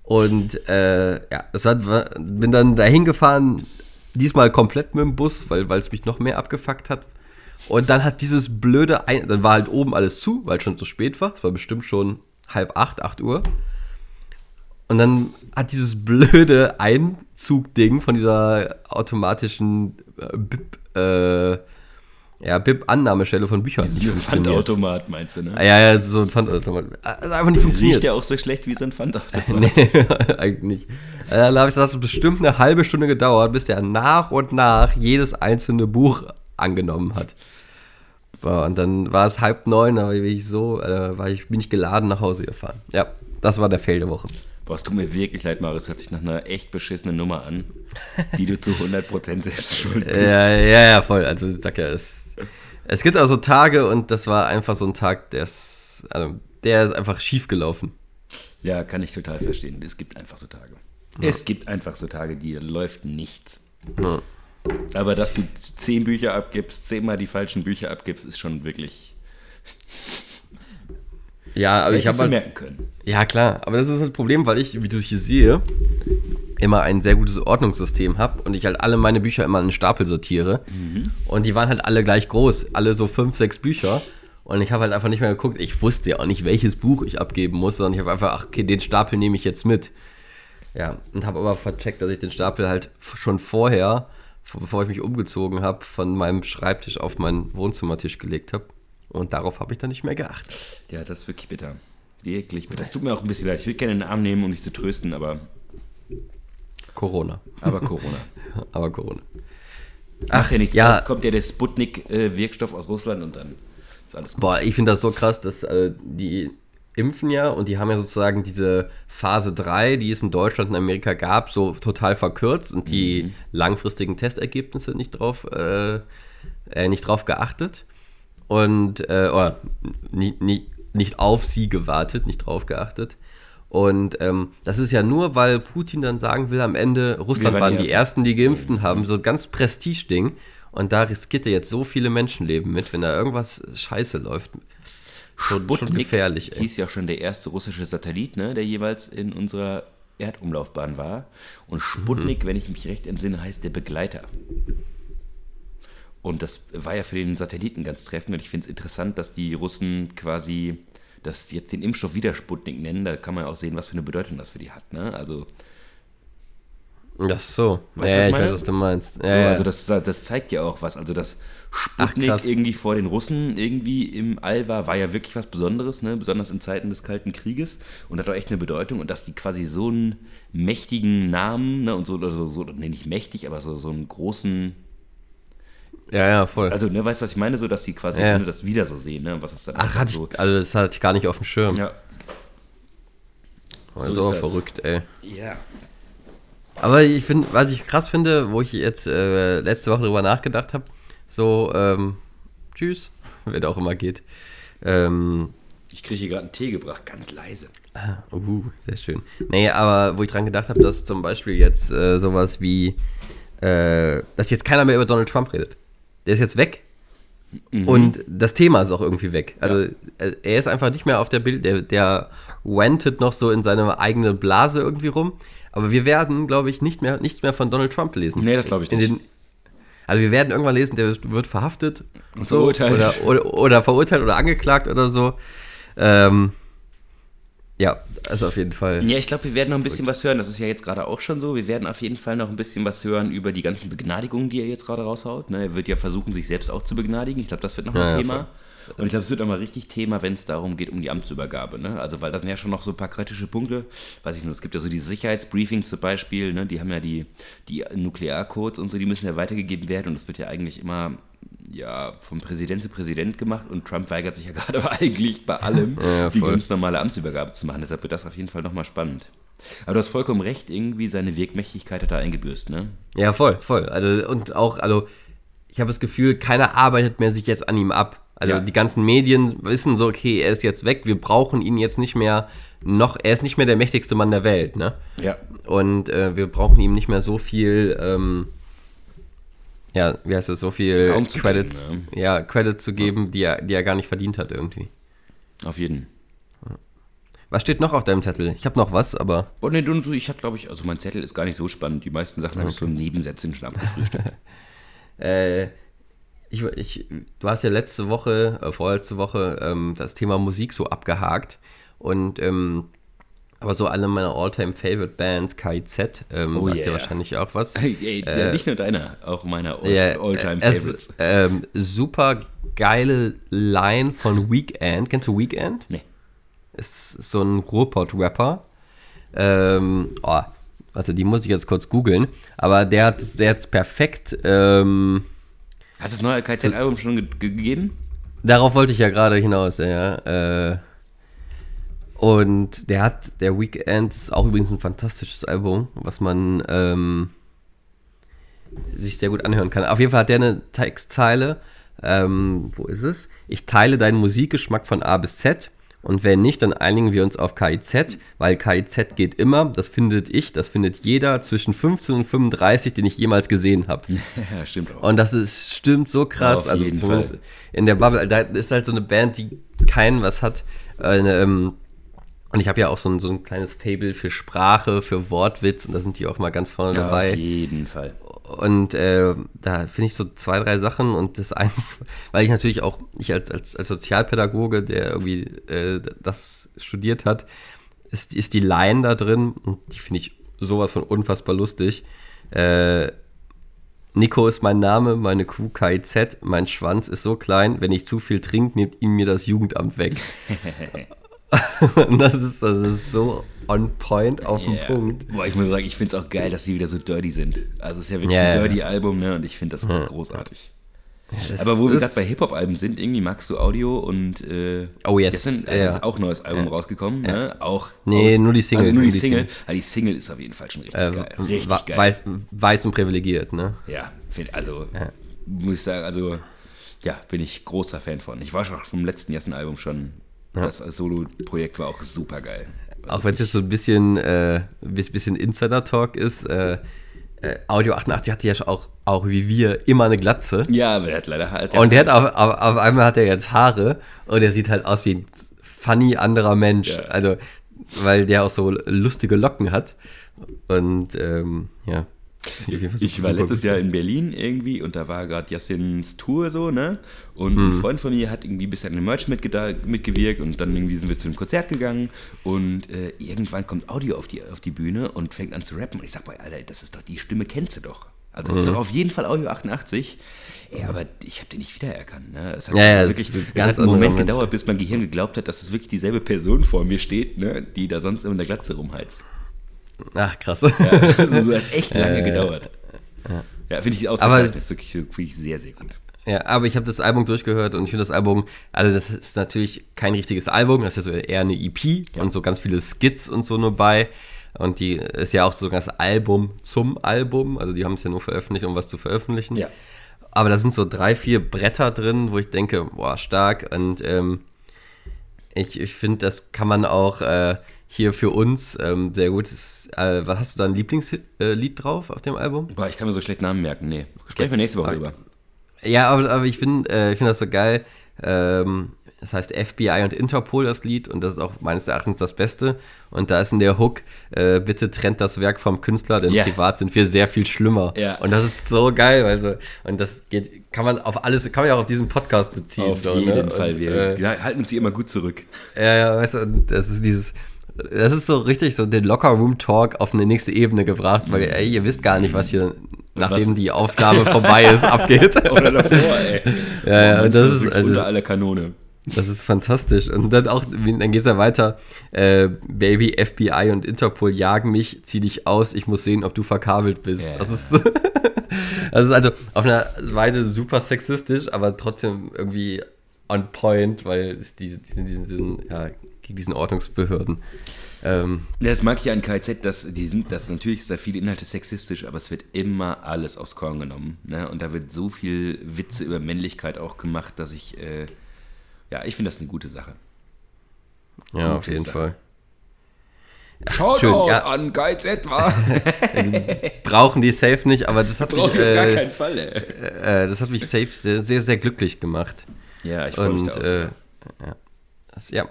Und äh, ja, das war, bin dann dahin gefahren, diesmal komplett mit dem Bus, weil es mich noch mehr abgefuckt hat. Und dann hat dieses blöde, Ein dann war halt oben alles zu, weil es schon zu spät war. Es war bestimmt schon halb acht, acht Uhr. Und dann hat dieses blöde Einzugding von dieser automatischen äh, BIP, äh, ja, BIP-Annahmestelle von Büchern Dieser Pfandautomat, meinst du, ne? Ah, Ja, ja, so ein Pfandautomat. Also einfach nicht funktioniert. Riecht ja auch so schlecht wie so ein Pfandautomat. Nee, eigentlich nicht. Äh, Dann habe ich das hat bestimmt eine halbe Stunde gedauert, bis der nach und nach jedes einzelne Buch angenommen hat. Boah, und dann war es halb neun, war ich so, äh, war ich, bin ich geladen nach Hause gefahren. Ja, das war der Fail der Woche. Boah, es tut mir wirklich leid, Marius. Hört sich nach einer echt beschissenen Nummer an, die du zu 100% selbst schuld bist. Ja, ja, ja, voll. Also, ich sag ja, es, es gibt also Tage und das war einfach so ein Tag, der ist, also, der ist einfach schief gelaufen. Ja, kann ich total verstehen. Es gibt einfach so Tage. Es gibt einfach so Tage, die läuft nichts. Ja. Aber dass du zehn Bücher abgibst, zehnmal die falschen Bücher abgibst, ist schon wirklich. Ja, aber ich habe halt, merken können. Ja, klar, aber das ist das Problem, weil ich, wie du hier sehe, immer ein sehr gutes Ordnungssystem habe und ich halt alle meine Bücher immer in einen Stapel sortiere. Und die waren halt alle gleich groß, alle so fünf, sechs Bücher. Und ich habe halt einfach nicht mehr geguckt. Ich wusste ja auch nicht, welches Buch ich abgeben muss, sondern ich habe einfach, ach, okay, den Stapel nehme ich jetzt mit. Ja, und habe aber vercheckt, dass ich den Stapel halt schon vorher, bevor ich mich umgezogen habe, von meinem Schreibtisch auf meinen Wohnzimmertisch gelegt habe. Und darauf habe ich dann nicht mehr geachtet. Ja, das ist wirklich bitter. Wirklich bitter. Das tut mir auch ein bisschen leid. Ich will gerne in den Arm nehmen, um dich zu trösten, aber, Corona. aber Corona. Aber Corona. Ach, ja, nichts. ja. Kommt ja der Sputnik-Wirkstoff aus Russland und dann ist alles gut. Boah, ich finde das so krass, dass äh, die impfen ja und die haben ja sozusagen diese Phase 3, die es in Deutschland und Amerika gab, so total verkürzt und die langfristigen Testergebnisse nicht drauf, äh, äh, nicht drauf geachtet und äh, oder nie, nie, nicht auf sie gewartet, nicht drauf geachtet. Und ähm, das ist ja nur, weil Putin dann sagen will, am Ende, Russland waren waren die Ersten. Ersten, die geimpften haben, so ein ganz Prestigeding. Und da riskiert er jetzt so viele Menschenleben mit, wenn da irgendwas scheiße läuft. Schon, schon gefährlich, ey. hieß ja schon der erste russische Satellit, ne, der jeweils in unserer Erdumlaufbahn war. Und Sputnik, Mhm. wenn ich mich recht entsinne, heißt der Begleiter. Und das war ja für den Satelliten ganz treffend. Und ich finde es interessant, dass die Russen quasi das jetzt den Impfstoff wieder Sputnik nennen. Da kann man ja auch sehen, was für eine Bedeutung das für die hat. Ne? Also, Ach so. Weißt du, was ja, ich meine? weiß, was du meinst. Ja, so, ja. also das, das zeigt ja auch was. Also, dass Sputnik krass. irgendwie vor den Russen irgendwie im All war, war ja wirklich was Besonderes, ne? besonders in Zeiten des Kalten Krieges und hat auch echt eine Bedeutung. Und dass die quasi so einen mächtigen Namen, ne? und so, oder so, so nee, nicht mächtig, aber so, so einen großen, ja, ja, voll. also, ne, weißt du, was ich meine? So, dass sie quasi Ja. das wieder so sehen, ne? was ist dann Ach, hatte so. ich, also das hatte ich gar nicht auf dem Schirm. Ja. also so das. verrückt, ey. Ja. Aber ich finde, was ich krass finde, wo ich jetzt äh, letzte Woche drüber nachgedacht habe, so, ähm, tschüss, wer da auch immer geht. Ähm, Ich kriege hier gerade einen Tee gebracht, ganz leise. Ah, uh, sehr schön. Nee, aber wo ich dran gedacht habe, dass zum Beispiel jetzt äh, sowas wie, äh, dass jetzt keiner mehr über Donald Trump redet. Der ist jetzt weg. Und das Thema ist auch irgendwie weg. Also äh, er ist einfach nicht mehr auf der Bild, der, der wentet noch so in seine eigene Blase irgendwie rum. Aber wir werden, glaube ich, nicht mehr, nichts mehr von Donald Trump lesen. Nee, das glaube ich nicht. den, also wir werden irgendwann lesen, der wird verhaftet Und so, verurteilt. Oder, oder, oder verurteilt oder angeklagt oder so. Ähm, ja, also auf jeden Fall. Ja, ich glaube, wir werden noch ein bisschen was hören. Das ist ja jetzt gerade auch schon so. Wir werden auf jeden Fall noch ein bisschen was hören über die ganzen Begnadigungen, die er jetzt gerade raushaut. Ne, er wird ja versuchen, sich selbst auch zu begnadigen. Ich glaube, das wird noch Ja, ein ja, Thema. Und ich glaube, es wird auch mal richtig Thema, wenn es darum geht, um die Amtsübergabe. Ne? Also, weil das sind ja schon noch so ein paar kritische Punkte. Weiß ich nur, es gibt ja so diese Sicherheitsbriefings zum Beispiel. Ne? Die haben ja die, die Nuklearcodes und so, die müssen ja weitergegeben werden. Und das wird ja eigentlich immer ja, vom Präsident zu Präsident gemacht. Und Trump weigert sich ja gerade eigentlich bei allem, Ja, die ganz normale Amtsübergabe zu machen. Deshalb wird das auf jeden Fall nochmal spannend. Aber du hast vollkommen recht, irgendwie seine Wirkmächtigkeit hat er eingebüßt, ne? Ja, voll, voll. Also, und auch, also, ich habe das Gefühl, keiner arbeitet mehr sich jetzt an ihm ab. Also, Ja. die ganzen Medien wissen so, okay, er ist jetzt weg, wir brauchen ihn jetzt nicht mehr noch, er ist nicht mehr der mächtigste Mann der Welt, ne? Ja. Und äh, wir brauchen ihm nicht mehr so viel, ähm, ja, wie heißt es, so viel Raum zu Credits, geben, ja, Credits zu geben, die er, die er gar nicht verdient hat irgendwie. Auf jeden. Was steht noch auf deinem Zettel? Ich habe noch was, aber Boah, nee, du, du, ich habe, glaube ich, also mein Zettel ist gar nicht so spannend. Die meisten Sachen habe ich so in Nebensätzen schon abgefrühstückt. Äh, ich, ich, du hast ja letzte Woche, äh, vorletzte Woche, ähm, das Thema Musik so abgehakt. Und ähm, aber so alle meine Alltime Favorite Bands, KIZ, ähm, Oh sagt yeah. dir wahrscheinlich auch was. Ey, ey, ja, nicht nur deiner, auch meiner All- Ja, Alltime es- Favorites. Ähm, super geile Line von Weekend. Kennst du Weekend? Nee. Ist so ein Ruhrpott-Rapper. Ähm, oh, warte, die muss ich jetzt kurz googeln. Aber der hat der hat's perfekt. Ähm, Hast du das neue KZ-Album schon ge gegeben? Darauf wollte ich ja gerade hinaus, ja. Äh, und der hat, der Weekend ist auch übrigens ein fantastisches Album, was man ähm, sich sehr gut anhören kann. Auf jeden Fall hat der eine Textzeile. Ähm, wo ist es? Ich teile deinen Musikgeschmack von A bis Z. Und wenn nicht, dann einigen wir uns auf KIZ, weil KIZ geht immer, das findet ich, das findet jeder zwischen 15 und 35, den ich jemals gesehen habe. Ja, stimmt auch. Und das ist, stimmt so krass. Auf also zumindest Fall. in der Bubble, da ist halt so eine Band, die keinen was hat. Äh, ne, ähm, und ich habe ja auch so ein, so ein kleines Fable für Sprache, für Wortwitz und da sind die auch mal ganz vorne ja, dabei. auf jeden Fall. Und äh, da finde ich so zwei, drei Sachen und das eins, weil ich natürlich auch, ich als, als, als Sozialpädagoge, der irgendwie äh, das studiert hat, ist, ist die Line da drin und die finde ich sowas von unfassbar lustig. Äh, Nico ist mein Name, meine Kuh KIZ, mein Schwanz ist so klein, wenn ich zu viel trinke, nimmt ihm mir das Jugendamt weg. das ist, das ist so on point auf den Yeah. Punkt. Boah, ich muss sagen, ich finde es auch geil, dass sie wieder so dirty sind. Also es ist ja wirklich Ja, ein ja. dirty Album, ne? Und ich finde das großartig. Das Aber wo wir gerade bei Hip-Hop-Alben sind, irgendwie magst du Audio und äh, Oh, yes. gestern Ja. hat auch ein neues Album rausgekommen, ne? Auch Nee, aus- nur die Single, Also nur die nur die Single. Single. Aber die Single ist auf jeden Fall schon richtig äh, geil. Richtig wa- geil. Weiß, weiß und privilegiert, ne? Ja, find, also muss ich sagen, also ja, bin ich großer Fan von. Ich war schon vom letzten Jessen-Album schon. Das als Solo-Projekt war auch super geil. Auch wenn es jetzt so ein bisschen, äh, bis- bisschen Insider-Talk ist, äh, äh, Audio 88 hatte ja schon auch, auch wie wir immer eine Glatze. Ja, aber der hat leider halt. Und der hat auf, auf, auf einmal hat er jetzt Haare und er sieht halt aus wie ein funny anderer Mensch. Ja. Also, weil der auch so lustige Locken hat. Und ähm, ja. Ich war letztes Jahr in Berlin irgendwie und da war gerade Yassins Tour so, ne? Und Mhm. ein Freund von mir hat irgendwie ein bisschen an dem Merch mitgewirkt und dann irgendwie sind wir zu einem Konzert gegangen und äh, irgendwann kommt Audio auf die, auf die Bühne und fängt an zu rappen und ich sag, boah, Alter, das ist doch, die Stimme kennst du doch. Also Mhm. das ist doch auf jeden Fall Audio 88. Ey, aber ich habe den nicht wiedererkannt. Ne? Es hat, Ja, also wirklich, es hat einen Moment Mensch. gedauert, bis mein Gehirn geglaubt hat, dass es wirklich dieselbe Person vor mir steht, ne? die da sonst immer in der Glatze rumheizt. Ach, krass. Ja, also so hat echt lange gedauert. Ja, finde ich ausgezeichnet. Wirklich, Finde ich sehr, sehr gut. Ja, aber ich habe das Album durchgehört und ich finde das Album, also das ist natürlich kein richtiges Album, das ist ja so eher eine EP und so ganz viele Skits und so nur bei. Und die ist ja auch sogar das Album zum Album, also die haben es ja nur veröffentlicht, um was zu veröffentlichen. Ja. Aber da sind so drei, vier Bretter drin, wo ich denke, boah, stark. Und ähm, ich, ich finde, das kann man auch äh, hier für uns ähm, sehr gut. Das, äh, was hast du da ein Lieblingslied äh, drauf auf dem Album? Boah, ich kann mir so schlecht Namen merken. Nee. Sprechen wir nächste Woche Okay. drüber. Ja, aber, aber ich finde äh, ich find das so geil. Ähm, das heißt FBI und Interpol, das Lied, und das ist auch meines Erachtens das Beste. Und da ist in der Hook, äh, bitte trennt das Werk vom Künstler, denn Ja. privat sind wir sehr viel schlimmer. Ja. Und das ist so geil, weil so, und das geht, kann man auf alles, kann man ja auch auf diesen Podcast beziehen. Auf so, jeden ne? Fall. Und, Wir äh, halten hier immer gut zurück. ja, ja, weißt du, das ist dieses, das ist so richtig so den Locker-Room-Talk auf eine nächste Ebene gebracht, weil ey, ihr wisst gar nicht, was hier, nachdem Was- die Aufnahme vorbei ist, abgeht. Oder davor, ey. Ja, ja, und das manchmal ist also- unter aller Kanone. Das ist fantastisch. Und dann auch, dann geht's ja weiter. Äh, Baby, FBI und Interpol jagen mich, zieh dich aus, ich muss sehen, ob du verkabelt bist. Ja. Das, ist, das ist also auf einer Weise super sexistisch, aber trotzdem irgendwie on point, weil es diese, diesen, diesen, ja, gegen diesen Ordnungsbehörden. Ähm, Das mag ich an KZ, dass die sind, dass natürlich ist da viele Inhalte sexistisch, aber es wird immer alles aufs Korn genommen. Ne? Und da wird so viel Witze über Männlichkeit auch gemacht, dass ich, äh, ja, ich finde das eine gute Sache. ja, auf Gute jeden Sache. Fall. Shoutout ja. an KZ, war. Brauchen die safe nicht, aber das hat mich, Brauche ich auf gar äh, keinen Fall, ey. äh, das hat mich safe sehr, sehr, sehr glücklich gemacht. Ja, ich freue mich da auch. äh, ja, das, ja,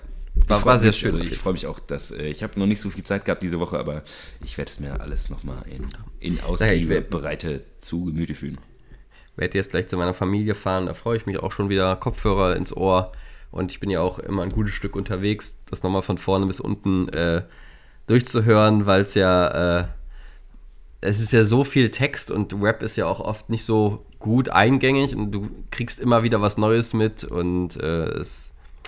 war, war sehr mich, schön. Also ich freue mich auch, dass äh, ich habe noch nicht so viel Zeit gehabt diese Woche, aber ich werde es mir alles nochmal in, in werd- bereite zu Gemüte fühlen. werde jetzt gleich zu meiner Familie fahren, da freue ich mich auch schon wieder, Kopfhörer ins Ohr und ich bin ja auch immer ein gutes Stück unterwegs, das nochmal von vorne bis unten äh, durchzuhören, weil es ja, äh, es ist ja so viel Text und Rap ist ja auch oft nicht so gut eingängig und du kriegst immer wieder was Neues mit und äh, es,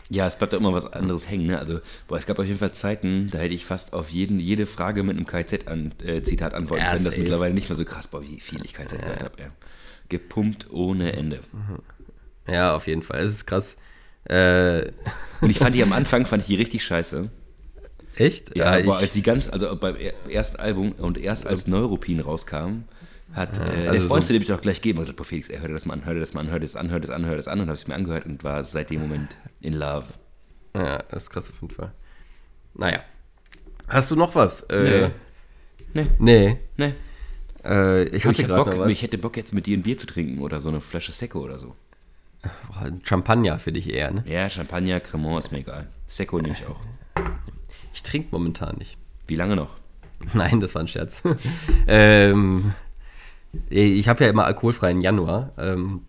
Ja, es bleibt da immer was anderes hängen. Ne? Also, boah, es gab auf jeden Fall Zeiten, da hätte ich fast auf jeden, jede Frage mit einem KZ-Zitat antworten Ja, können. Das ist mittlerweile nicht mehr so krass, boah, wie viel ich KZ gehört habe. ey. Gepumpt ohne Ende. Ja, auf jeden Fall. Es ist krass. Äh, Und ich fand die am Anfang, fand ich die richtig scheiße. echt? Ja, aber als die ganz, also beim er- ersten Album und erst als Neuropin rauskam, hat äh, der also Freund, so- zu dem ich doch gleich geben, gesagt, boah, Felix, ey, hör dir das mal an, hör dir das mal an, hör dir das an, hör dir das an, hör dir das an und habe es mir angehört und war seit dem Moment in love. ja, das ist krass auf jeden Fall. Naja. Hast du noch was? Äh, Nee, nee. nee. Äh, ich hatte ich, Bock, was. ich hätte Bock jetzt mit dir ein Bier zu trinken oder so eine Flasche Secco oder so. Boah, Champagner für dich eher, ne? Ja, Champagner, Cremant ist mir egal. Secco nehme ich auch. Ich trinke momentan nicht. Wie lange noch? Nein, das war ein Scherz. ähm, ich habe ja immer alkoholfreien Januar. Ähm,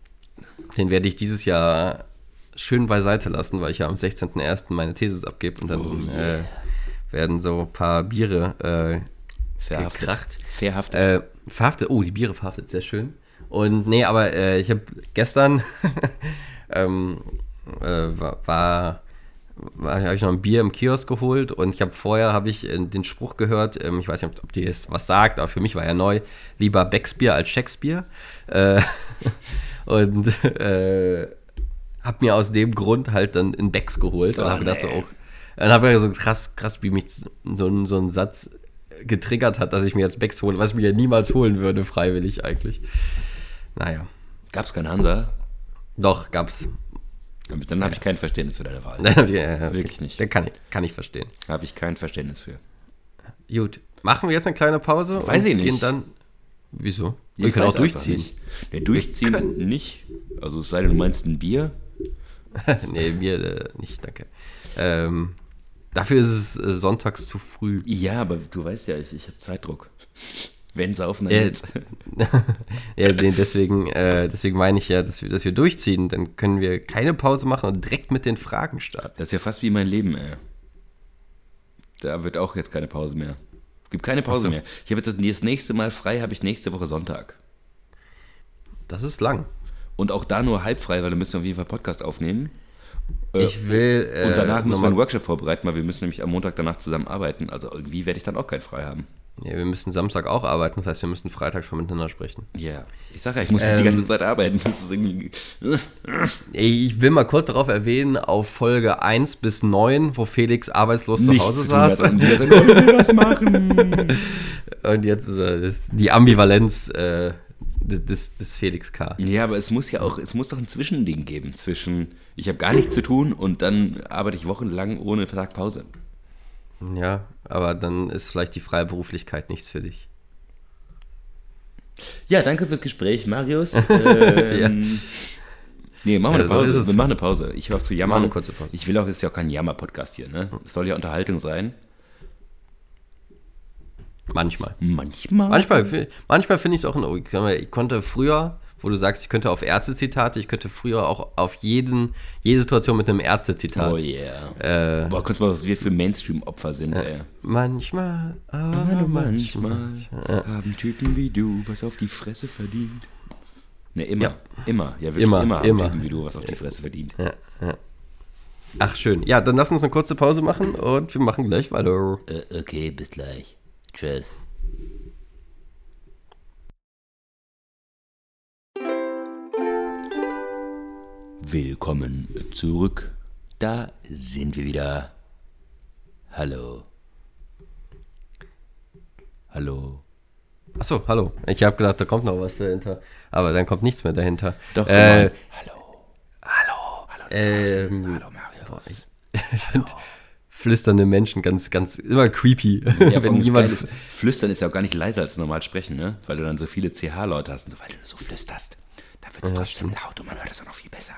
den werde ich dieses Jahr schön beiseite lassen, weil ich ja am 16.01. meine Thesis abgebe und dann Oh äh, werden so ein paar Biere äh, Verhaftet. gekracht. Verhaftet. Äh, verhaftet, oh, die Biere verhaftet, sehr schön. Und nee, aber äh, ich habe gestern ähm, äh, war, war habe ich noch ein Bier im Kiosk geholt und ich habe vorher habe ich äh, den Spruch gehört, ähm, ich weiß nicht, ob, dir das was sagt, aber für mich war er neu, lieber Becksbier als Shakespeare. Äh, und äh, habe mir aus dem Grund halt dann einen Becks geholt und Oh, habe gedacht so, nee. oh, dann habe ich so krass, krass, wie mich so, ein- so ein Satz getriggert hat, dass ich mir jetzt Becks hole, was ich mir ja niemals holen würde, freiwillig eigentlich. Naja, Gab's kein Hansa? doch, gab's. Dann habe ich kein Verständnis für deine Wahl. ja, Wirklich nicht. Kann ich, kann ich verstehen. Habe ich kein Verständnis für. Gut, machen wir jetzt eine kleine Pause? Weiß ich nicht. Gehen dann, wieso? Ich wir können auch durchziehen. Nicht. Nee, durchziehen Wir können- nicht. Also es sei denn, du meinst ein Bier. nee, mir äh, nicht, danke. Ähm, dafür ist es äh, sonntags zu früh. Ja, aber du weißt ja, ich, ich habe Zeitdruck. Wenn saufen, dann Ja, jetzt. ja, deswegen, äh, deswegen meine ich ja, dass wir, dass wir durchziehen. Dann können wir keine Pause machen und direkt mit den Fragen starten. Das ist ja fast wie mein Leben, ey. Da wird auch jetzt keine Pause mehr. Gibt keine Pause so. mehr. Ich habe jetzt das, das nächste Mal frei, habe ich nächste Woche Sonntag. Das ist lang. Und auch da nur halb frei, weil dann müssen wir auf jeden Fall Podcast aufnehmen. Äh, Ich will. Äh, Und danach müssen wir einen Workshop vorbereiten, weil wir müssen nämlich am Montag danach zusammen arbeiten. Also irgendwie werde ich dann auch keinen frei haben. Ja, wir müssen Samstag auch arbeiten, das heißt, wir müssen Freitag schon miteinander sprechen. Ja. Ich sage ja, ich muss jetzt die Ähm, ganze Zeit arbeiten. Das ist irgendwie. Ich will mal kurz darauf erwähnen, auf Folge 1 bis 9, wo Felix arbeitslos zu Hause saß. Und die ganze Zeit, "Oh, ich will was machen. Und jetzt ist er- das, die Ambivalenz äh, des, des, des Felix K. Ja, aber es muss ja auch, es muss doch ein Zwischending geben zwischen, ich habe gar nichts zu tun und dann arbeite ich wochenlang ohne Tag Pause. Ja, aber dann ist vielleicht die Freiberuflichkeit nichts für dich. Ja, danke fürs Gespräch, Marius. Ähm, Nee, machen wir Ja, eine Pause. wir machen eine Pause. Ich höre auf zu jammern. Eine kurze Pause. Ich will auch, es ist ja auch kein Jammer-Podcast hier, ne? Es soll ja Unterhaltung sein. Manchmal. Manchmal. Manchmal, manchmal finde ich es auch, in, ich konnte früher, wo du sagst, ich könnte auf Ärzte-Zitate, ich könnte früher auch auf jeden, jede Situation mit einem Ärzte-Zitat. Oh yeah. Äh, Boah, guck mal, was wir für Mainstream-Opfer sind, ey. manchmal, aber Aber manchmal. manchmal haben Typen wie du was auf die Fresse verdient. Ne, immer. Ja. Immer. Ja, wirklich Immer, immer, haben immer. Typen wie du was auf die Fresse verdient. Ja, ja. Ach, schön. Ja, dann lass uns eine kurze Pause machen und wir machen gleich weiter. Äh, okay, bis gleich. Tschüss. Willkommen zurück. Da sind wir wieder. Hallo. Hallo. Achso, hallo. Ich habe gedacht, da kommt noch was dahinter. Aber dann kommt nichts mehr dahinter. Doch, äh, äh, Hallo. Hallo. Hallo. Ähm, Hallo, Marius. flüsternde Menschen, ganz, ganz, immer creepy. Ja, Wenn jemand, ist, flüstern ist ja auch gar nicht leiser als normal sprechen, ne? Weil du dann so viele CH-Leute hast und so, weil du so flüsterst. Dann wird es trotzdem laut und man hört es auch noch viel besser.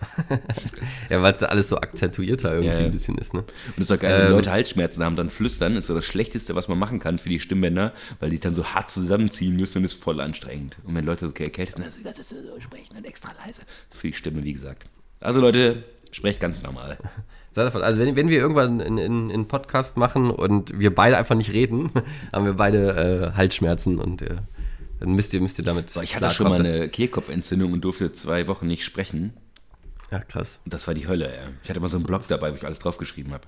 ja, weil es da alles so akzentuierter irgendwie Ja, ja. ein bisschen ist, ne? Und es ist doch geil, wenn Ähm. Leute Halsschmerzen haben, dann flüstern ist so das Schlechteste, was man machen kann für die Stimmbänder, weil die sich dann so hart zusammenziehen müssen und ist voll anstrengend. Und wenn Leute so erkältet sind, dann so sprechen und extra leise. Das ist für die Stimme, wie gesagt. Also Leute, sprecht ganz normal. Also wenn, wenn wir irgendwann einen in, in Podcast machen und wir beide einfach nicht reden, haben wir beide äh, Halsschmerzen und äh, dann müsst ihr, müsst ihr damit. Boah, ich hatte schon mal eine Kehlkopfentzündung und durfte zwei Wochen nicht sprechen. Ja, krass. Und das war die Hölle, ey. Ich hatte mal so einen Blog dabei, wo ich alles draufgeschrieben habe.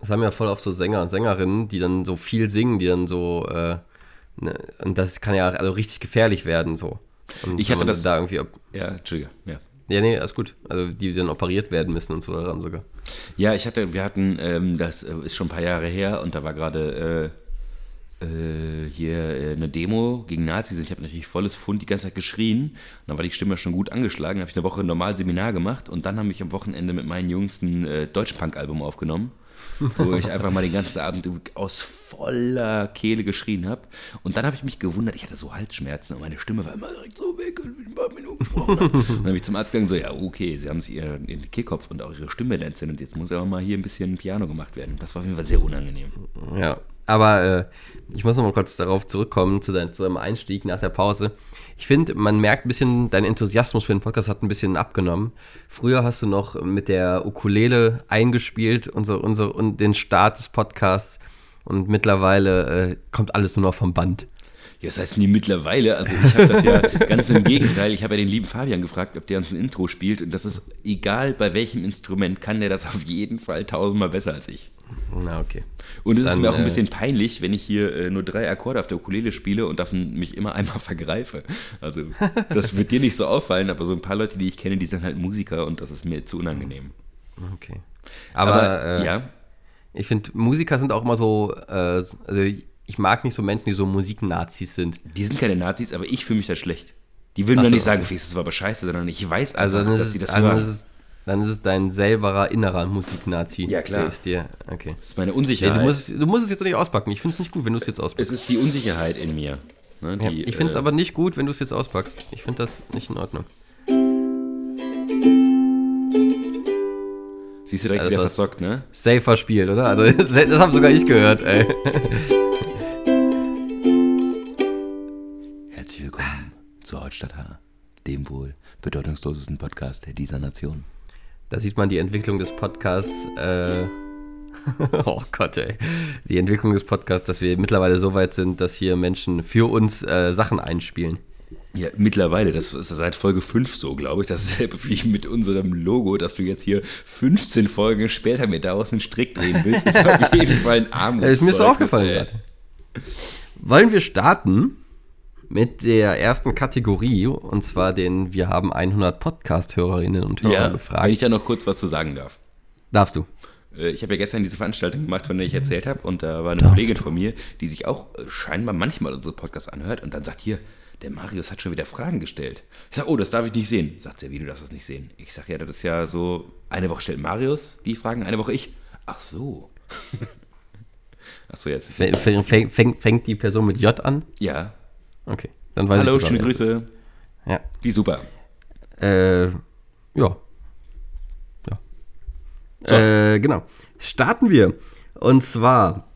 Das haben ja voll oft so Sänger und Sängerinnen, die dann so viel singen, die dann so, äh, ne, und das kann ja also richtig gefährlich werden, so. Und Ich hatte das- da irgendwie, Ja, Entschuldige, ja. Ja, nee, alles gut. Also die dann operiert werden müssen und so daran sogar. Ja, ich hatte, wir hatten, ähm, das äh, ist schon ein paar Jahre her und da war gerade äh, hier äh, eine Demo gegen Nazis. Ich habe natürlich volles Fund die ganze Zeit geschrien. Und dann war die Stimme schon gut angeschlagen. habe ich eine Woche ein normal Seminar gemacht und dann habe ich am Wochenende mit meinen Jungs ein äh, Deutschpunk-Album aufgenommen wo ich einfach mal den ganzen Abend aus voller Kehle geschrien habe. Und dann habe ich mich gewundert, ich hatte so Halsschmerzen und meine Stimme war immer direkt so weg, und ich ein paar Minuten gesprochen habe. Dann habe ich zum Arzt gegangen, so, ja, okay, Sie haben sich Ihren, Ihren Kehlkopf und auch Ihre Stimme entzündet. Jetzt muss aber mal hier ein bisschen Piano gemacht werden. Das war auf jeden Fall sehr unangenehm. Ja, aber äh, ich muss noch mal kurz darauf zurückkommen, zu, dein, zu deinem Einstieg nach der Pause. Ich finde, man merkt ein bisschen, dein Enthusiasmus für den Podcast hat ein bisschen abgenommen. Früher hast du noch mit der Ukulele eingespielt, unser, unser, und den Start des Podcasts. Und mittlerweile äh, kommt alles nur noch vom Band. Ja, das heißt nie mittlerweile. Also ich habe das ja ganz im Gegenteil. Ich habe ja den lieben Fabian gefragt, ob der uns ein Intro spielt. Und das ist egal bei welchem Instrument, kann der das auf jeden Fall tausendmal besser als ich. Na, okay. Und es ist mir auch ein äh, bisschen peinlich, wenn ich hier äh, nur drei Akkorde auf der Ukulele spiele und davon mich immer einmal vergreife. Also, das wird dir nicht so auffallen, aber so ein paar Leute, die ich kenne, die sind halt Musiker und das ist mir zu unangenehm. Okay. Aber, aber äh, ja. Ich finde, Musiker sind auch immer so, äh, also ich mag nicht so Menschen, die so Musiknazis sind. Die sind keine Nazis, aber ich fühle mich da schlecht. Die würden doch nicht sagen, das war aber scheiße, sondern ich weiß also einfach, also dass sie das also hören. Dann ist es dein selberer innerer Musiknazi. Ja, klar. ist dir, okay. Das ist meine Unsicherheit. Nee, du, musst, du musst es jetzt nicht auspacken. Ich finde es nicht gut, wenn du es jetzt auspackst. Es ist die Unsicherheit in mir. Ne, die, ja, ich finde es äh, aber nicht gut, wenn du es jetzt auspackst. Ich finde das nicht in Ordnung. Siehst du direkt also wieder verzockt, ne? Safer Spiel, oder? Also, das habe sogar ich gehört, ey. Herzlich willkommen zu Hauptstadt H, dem wohl bedeutungslosesten Podcast dieser Nation. Da sieht man die Entwicklung des Podcasts. Äh, oh Gott, ey. Die Entwicklung des Podcasts, dass wir mittlerweile so weit sind, dass hier Menschen für uns äh, Sachen einspielen. Ja, mittlerweile, das ist seit Folge 5 so, glaube ich. Dasselbe wie mit unserem Logo, dass du jetzt hier 15 Folgen später mir daraus einen Strick drehen willst, ist auf jeden Fall ein Armut. Ja, ist mir so aufgefallen. Wollen wir starten? Mit der ersten Kategorie und zwar den Wir haben 100 Podcast-Hörerinnen und Hörer ja, gefragt. Wenn ich da noch kurz was zu sagen darf. Darfst du. Äh, ich habe ja gestern diese Veranstaltung gemacht, von der ich erzählt habe, und da war eine Darf Kollegin von mir, die sich auch äh, scheinbar manchmal unsere Podcasts anhört und dann sagt hier, der Marius hat schon wieder Fragen gestellt. Ich sage, oh, das darf ich nicht sehen. Sagt sie, wie du darfst das nicht sehen? Ich sage, ja, das ist ja so, eine Woche stellt Marius die Fragen, eine Woche ich. Ach so. Ach so, jetzt. Fängt, fängt, fängt die Person mit J an? Ja. Okay, dann weiß Hallo, ich schöne Grüße. Ja. Wie super. Äh, ja. Ja. So. Äh, genau. Starten wir. Und zwar,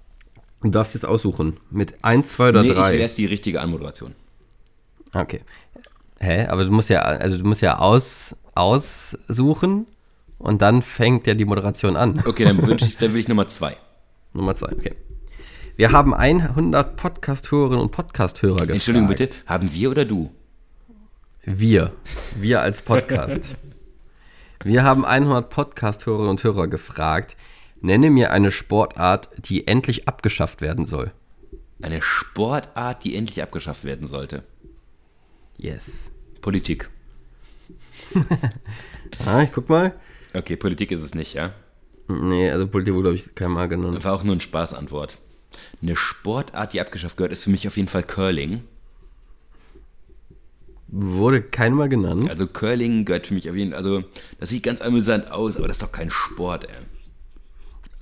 du darfst jetzt aussuchen. Mit 1, 2 oder nee, 3. Ich will erst die richtige Anmoderation. Okay. Hä? Aber du musst ja, also du musst ja aus, aussuchen und dann fängt ja die Moderation an. Okay, dann, ich, dann will ich Nummer 2. Nummer 2, okay. Wir haben 100 Podcast-Hörerinnen und Podcast-Hörer gefragt. Entschuldigung bitte, haben wir oder du? Wir. Wir als Podcast. wir haben 100 Podcast-Hörerinnen und Hörer gefragt. Nenne mir eine Sportart, die endlich abgeschafft werden soll. Eine Sportart, die endlich abgeschafft werden sollte. Yes. Politik. ah, ich guck mal. Okay, Politik ist es nicht, ja? Nee, also Politik wurde, glaube ich, kein Mal genannt. War auch nur eine Spaßantwort. Eine Sportart, die abgeschafft gehört, ist für mich auf jeden Fall Curling. Wurde keinmal genannt. Also Curling gehört für mich auf jeden Fall, also das sieht ganz amüsant aus, aber das ist doch kein Sport, ey.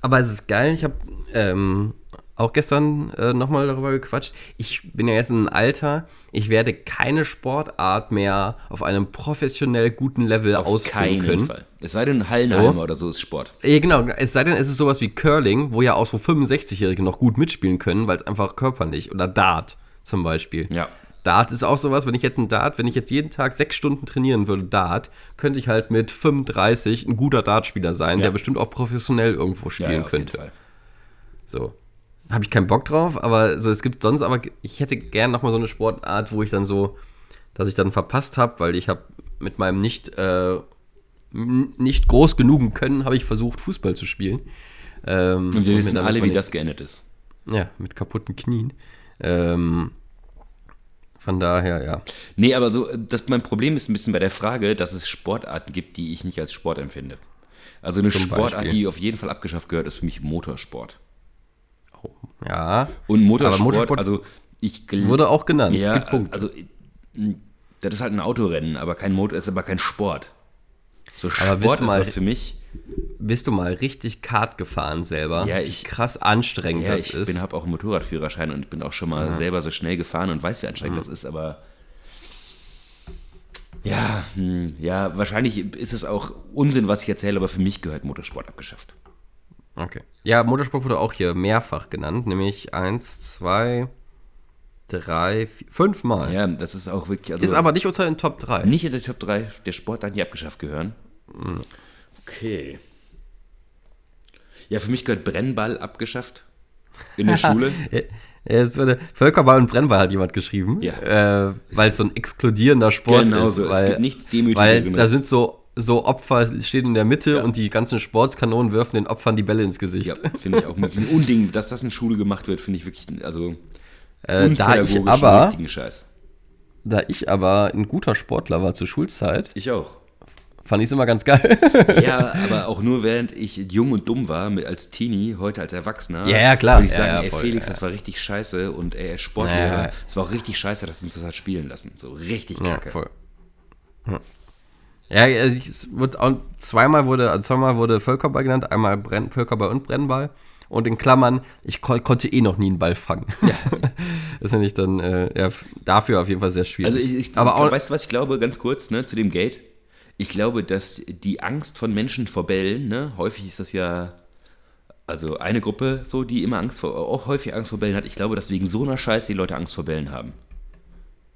Aber es ist geil, ich habe ähm, auch gestern äh, nochmal darüber gequatscht. Ich bin ja jetzt in einem Alter, ich werde keine Sportart mehr auf einem professionell guten Level auf ausführen können. Fall. Es sei denn, Hallenheimer so. oder so ist Sport. Ja, genau. Es sei denn, es ist sowas wie Curling, wo ja auch so 65-Jährige noch gut mitspielen können, weil es einfach körperlich oder Dart zum Beispiel. Ja. Dart ist auch sowas, wenn ich jetzt ein Dart, wenn ich jetzt jeden Tag sechs Stunden trainieren würde, Dart, könnte ich halt mit 35 ein guter Dartspieler sein, ja. der bestimmt auch professionell irgendwo spielen ja, ja, könnte. So habe ich keinen Bock drauf, aber so, es gibt sonst, aber ich hätte gern nochmal so eine Sportart, wo ich dann so, dass ich dann verpasst habe, weil ich habe mit meinem nicht, äh, nicht groß genugen Können, habe ich versucht, Fußball zu spielen. Ähm, und wir wissen alle, wie das geendet ist. Ja, mit kaputten Knien. Ähm, Von daher, ja. Nee, aber so, das, mein Problem ist ein bisschen bei der Frage, dass es Sportarten gibt, die ich nicht als Sport empfinde. Also eine Zum Sportart, Beispiel? die auf jeden Fall abgeschafft gehört, ist für mich Motorsport. Ja. Und Motorsport, Motorsport also ich Wurde auch genannt. ja, also äh, das ist halt ein Autorennen, aber kein Motor, ist aber kein Sport. So Sport ist mal- das für mich. Bist du mal richtig Kart gefahren selber? Ja, ich- krass anstrengend Ja, das ich ist. bin, habe auch einen Motorradführerschein und bin auch schon mal selber so schnell gefahren und weiß, wie anstrengend das ist, aber ja, hm, ja, wahrscheinlich ist es auch Unsinn, was ich erzähle, aber für mich gehört Motorsport abgeschafft. Okay. Ja, Motorsport wurde auch hier mehrfach genannt, nämlich eins, zwei, drei, vier, fünf Mal. Ja, das ist auch wirklich. Also Ist aber nicht unter den Top 3. nicht in der Top 3 der Sportarten, die abgeschafft gehören. Okay. Ja, für mich gehört Brennball abgeschafft. In der Schule. Es wurde Völkerball und Brennball hat jemand geschrieben, Ja. äh, weil es so ein exkludierender Sport Genau ist. so. Es Weil, gibt nichts weil Demütigeres. da sind so, so Opfer stehen in der Mitte Ja. und die ganzen Sportskanonen werfen den Opfern die Bälle ins Gesicht. Ja, finde ich auch ein Unding, dass das in Schule gemacht wird, finde ich wirklich, also Äh, da ich aber, richtigen Scheiß. da ich aber ein guter Sportler war zur Schulzeit, Ich auch. fand ich es immer ganz geil. Ja, aber auch nur während ich jung und dumm war, mit als Teenie, heute als Erwachsener. Ja, ja, klar. Würde ich Ja, sagen, ja, ey, voll, Felix, ja. das war richtig scheiße und ey, Sportlehrer, Ja, ja. es war auch richtig scheiße, dass du uns das hat spielen lassen. So richtig Ja, kacke. voll. Ja, ja also ich, es wird auch, zweimal wurde, also zweimal wurde Völkerball genannt, einmal Brenn, Völkerball und Brennball. Und in Klammern, ich ko konnte eh noch nie einen Ball fangen. das finde ich dann äh, ja, dafür auf jeden Fall sehr schwierig. Also ich, ich aber auch, weißt du, was ich glaube, ganz kurz, ne, zu dem Gate? Ich glaube, dass die Angst von Menschen vor Bällen, ne, häufig ist das ja, also eine Gruppe so, die immer Angst vor, auch häufig Angst vor Bällen hat. Ich glaube, dass wegen so einer Scheiße die Leute Angst vor Bällen haben.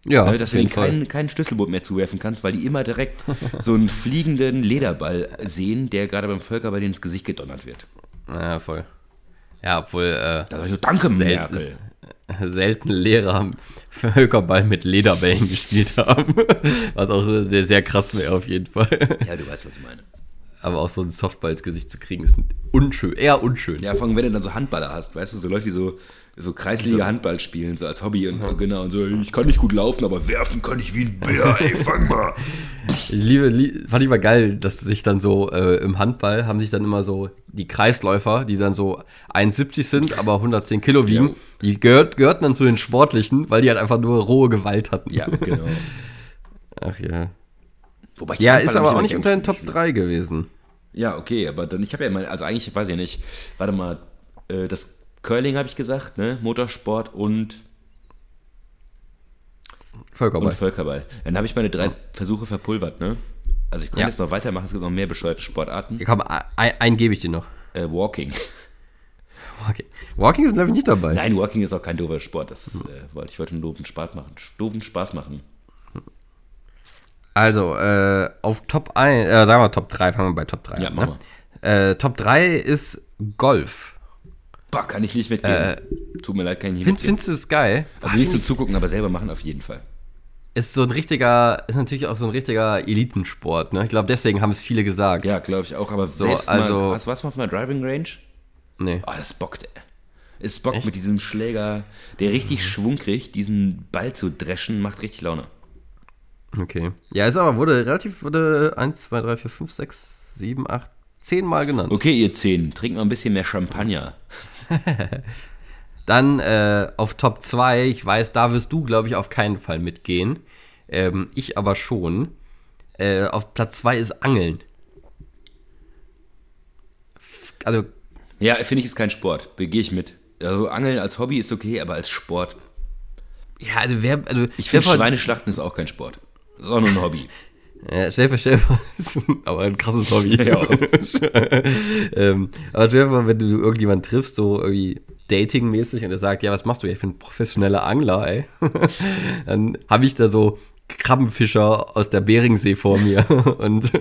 Ja, Ne, dass du ihnen keinen, keinen Schlüsselbund mehr zuwerfen kannst, weil die immer direkt so einen fliegenden Lederball sehen, der gerade beim Völkerball ins Gesicht gedonnert wird. Ja, voll. Ja, obwohl äh, Da sag ich so, danke, selten, Merkel. selten Lehrer Völkerball mit Lederbällen gespielt haben. Was auch sehr, sehr krass wäre auf jeden Fall. Ja, du weißt, was ich meine. Aber auch so ein Softball ins Gesicht zu kriegen, ist unschön, eher unschön. Ja, vor allem, wenn du dann so Handballer hast, weißt du, so Leute, die so, so Kreisliga Handball spielen, so als Hobby und genau, und so, ich kann nicht gut laufen, aber werfen kann ich wie ein Bär, ey, fang mal. Ich liebe, lie fand ich mal geil, dass sich dann so äh, im Handball haben sich dann immer so die Kreisläufer, die dann so 1,70 sind, aber 110 Kilo wiegen, Ja. die gehört, gehörten dann zu den Sportlichen, weil die halt einfach nur rohe Gewalt hatten. Ja, genau. Ach ja. Wobei ich Ja, Handball ist aber auch nicht unter den Top gespielt. 3 gewesen. Ja, okay, aber dann, ich habe ja mal, also eigentlich weiß ich nicht, warte mal, äh, das Curling habe ich gesagt, ne, Motorsport und, Völkerball. und Völkerball. Dann habe ich meine drei Versuche verpulvert, ne. Also ich könnte Ja. jetzt noch weitermachen, es gibt noch mehr bescheuerte Sportarten. Komm, ein, einen gebe ich dir noch. Äh, Walking. Okay. Walking ist, glaube ich, nicht dabei. Nein, Walking ist auch kein doofer Sport, das ist, äh, wollte ich wollte einen doofen Spaß machen, doofen Spaß machen. Also, äh, auf Top 1, äh, sagen wir Top 3, fangen wir bei Top 3 Ja, an. Ne? Äh, Top 3 ist Golf. Boah, kann ich nicht mitgehen. Tut mir leid, kann ich nicht Findest, mitgehen. findest du es geil? Also nicht zum Zugucken, aber selber machen auf jeden Fall. Ist so ein richtiger, ist natürlich auch so ein richtiger Elitensport, ne? Ich glaube, deswegen haben es viele gesagt. Ja, glaube ich auch, aber selbst also- mal, was war's mal auf einer Driving Range? Nee. Oh, das bockt, ey. Es bockt mit diesem Schläger, der richtig Schwung kriegt, diesen Ball zu dreschen, macht richtig Laune. Okay. Ja, ist aber, wurde relativ, wurde 1, 2, 3, 4, 5, 6, 7, 8, 10 Mal genannt. Okay, ihr Zehn, trinkt mal ein bisschen mehr Champagner. Dann äh, auf Top 2, ich weiß, da wirst du, glaube ich, auf keinen Fall mitgehen. Ähm, ich aber schon. Äh, auf Platz 2 ist Angeln. Also, Ja, finde ich, ist kein Sport. Gehe ich mit. Also Angeln als Hobby ist okay, aber als Sport. ja, also wer. Also, Ich finde, Schweineschlachten ist auch kein Sport. Das ist auch nur ein Hobby. Ja, stell dir stell dir aber ein krasses Hobby. Ja. ähm, aber stell dir vor, wenn du irgendjemanden triffst, so irgendwie Dating-mäßig und er sagt, ja, was machst du? Ja, ich bin professioneller Angler, ey. Dann habe ich da so Krabbenfischer aus der Beringsee vor mir und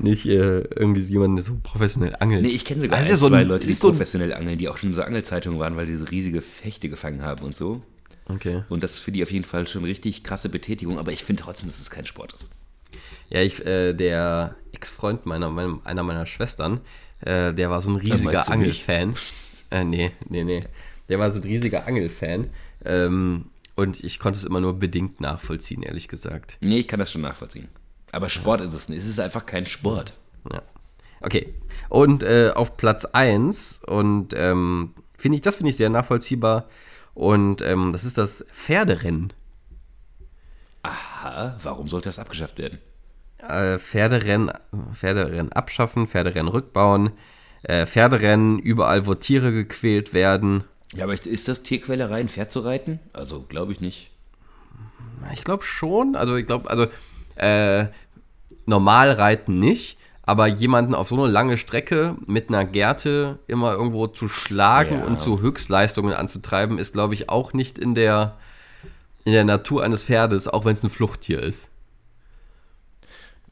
nicht äh, irgendwie jemanden, der so professionell angelt. Nee, ich kenne sogar Das ein, so zwei Leute, die so professionell angeln, die auch schon in so Angelzeitungen waren, weil die so riesige Fechte gefangen haben und so. Okay. Und das ist für die auf jeden Fall schon richtig krasse Betätigung, aber ich finde trotzdem, dass es kein Sport ist. Ja, ich, äh, der Ex-Freund meiner, meinem, einer meiner Schwestern, äh, der war so ein riesiger? Angelfan. Äh, nee, nee, nee. Der war so ein riesiger Angelfan. Ähm, Und ich konnte es immer nur bedingt nachvollziehen, ehrlich gesagt. Nee, ich kann das schon nachvollziehen. Aber Sport ist es nicht. Es ist einfach kein Sport. Ja. Okay. Und äh, auf Platz 1, und ähm, finde ich, das finde ich sehr nachvollziehbar. Und ähm, das ist das Pferderennen. Aha, warum sollte das abgeschafft werden? Äh, Pferderennen, Pferderennen abschaffen, Pferderennen rückbauen, äh, Pferderennen überall, wo Tiere gequält werden. Ja, aber ist das Tierquälerei, ein Pferd zu reiten? Also, glaube ich nicht. Ich glaube schon. Also, ich glaube, also äh, normal reiten nicht, aber jemanden auf so eine lange Strecke mit einer Gerte immer irgendwo zu schlagen Ja. und zu Höchstleistungen anzutreiben, ist, glaube ich, auch nicht in der, in der Natur eines Pferdes, auch wenn es ein Fluchttier ist.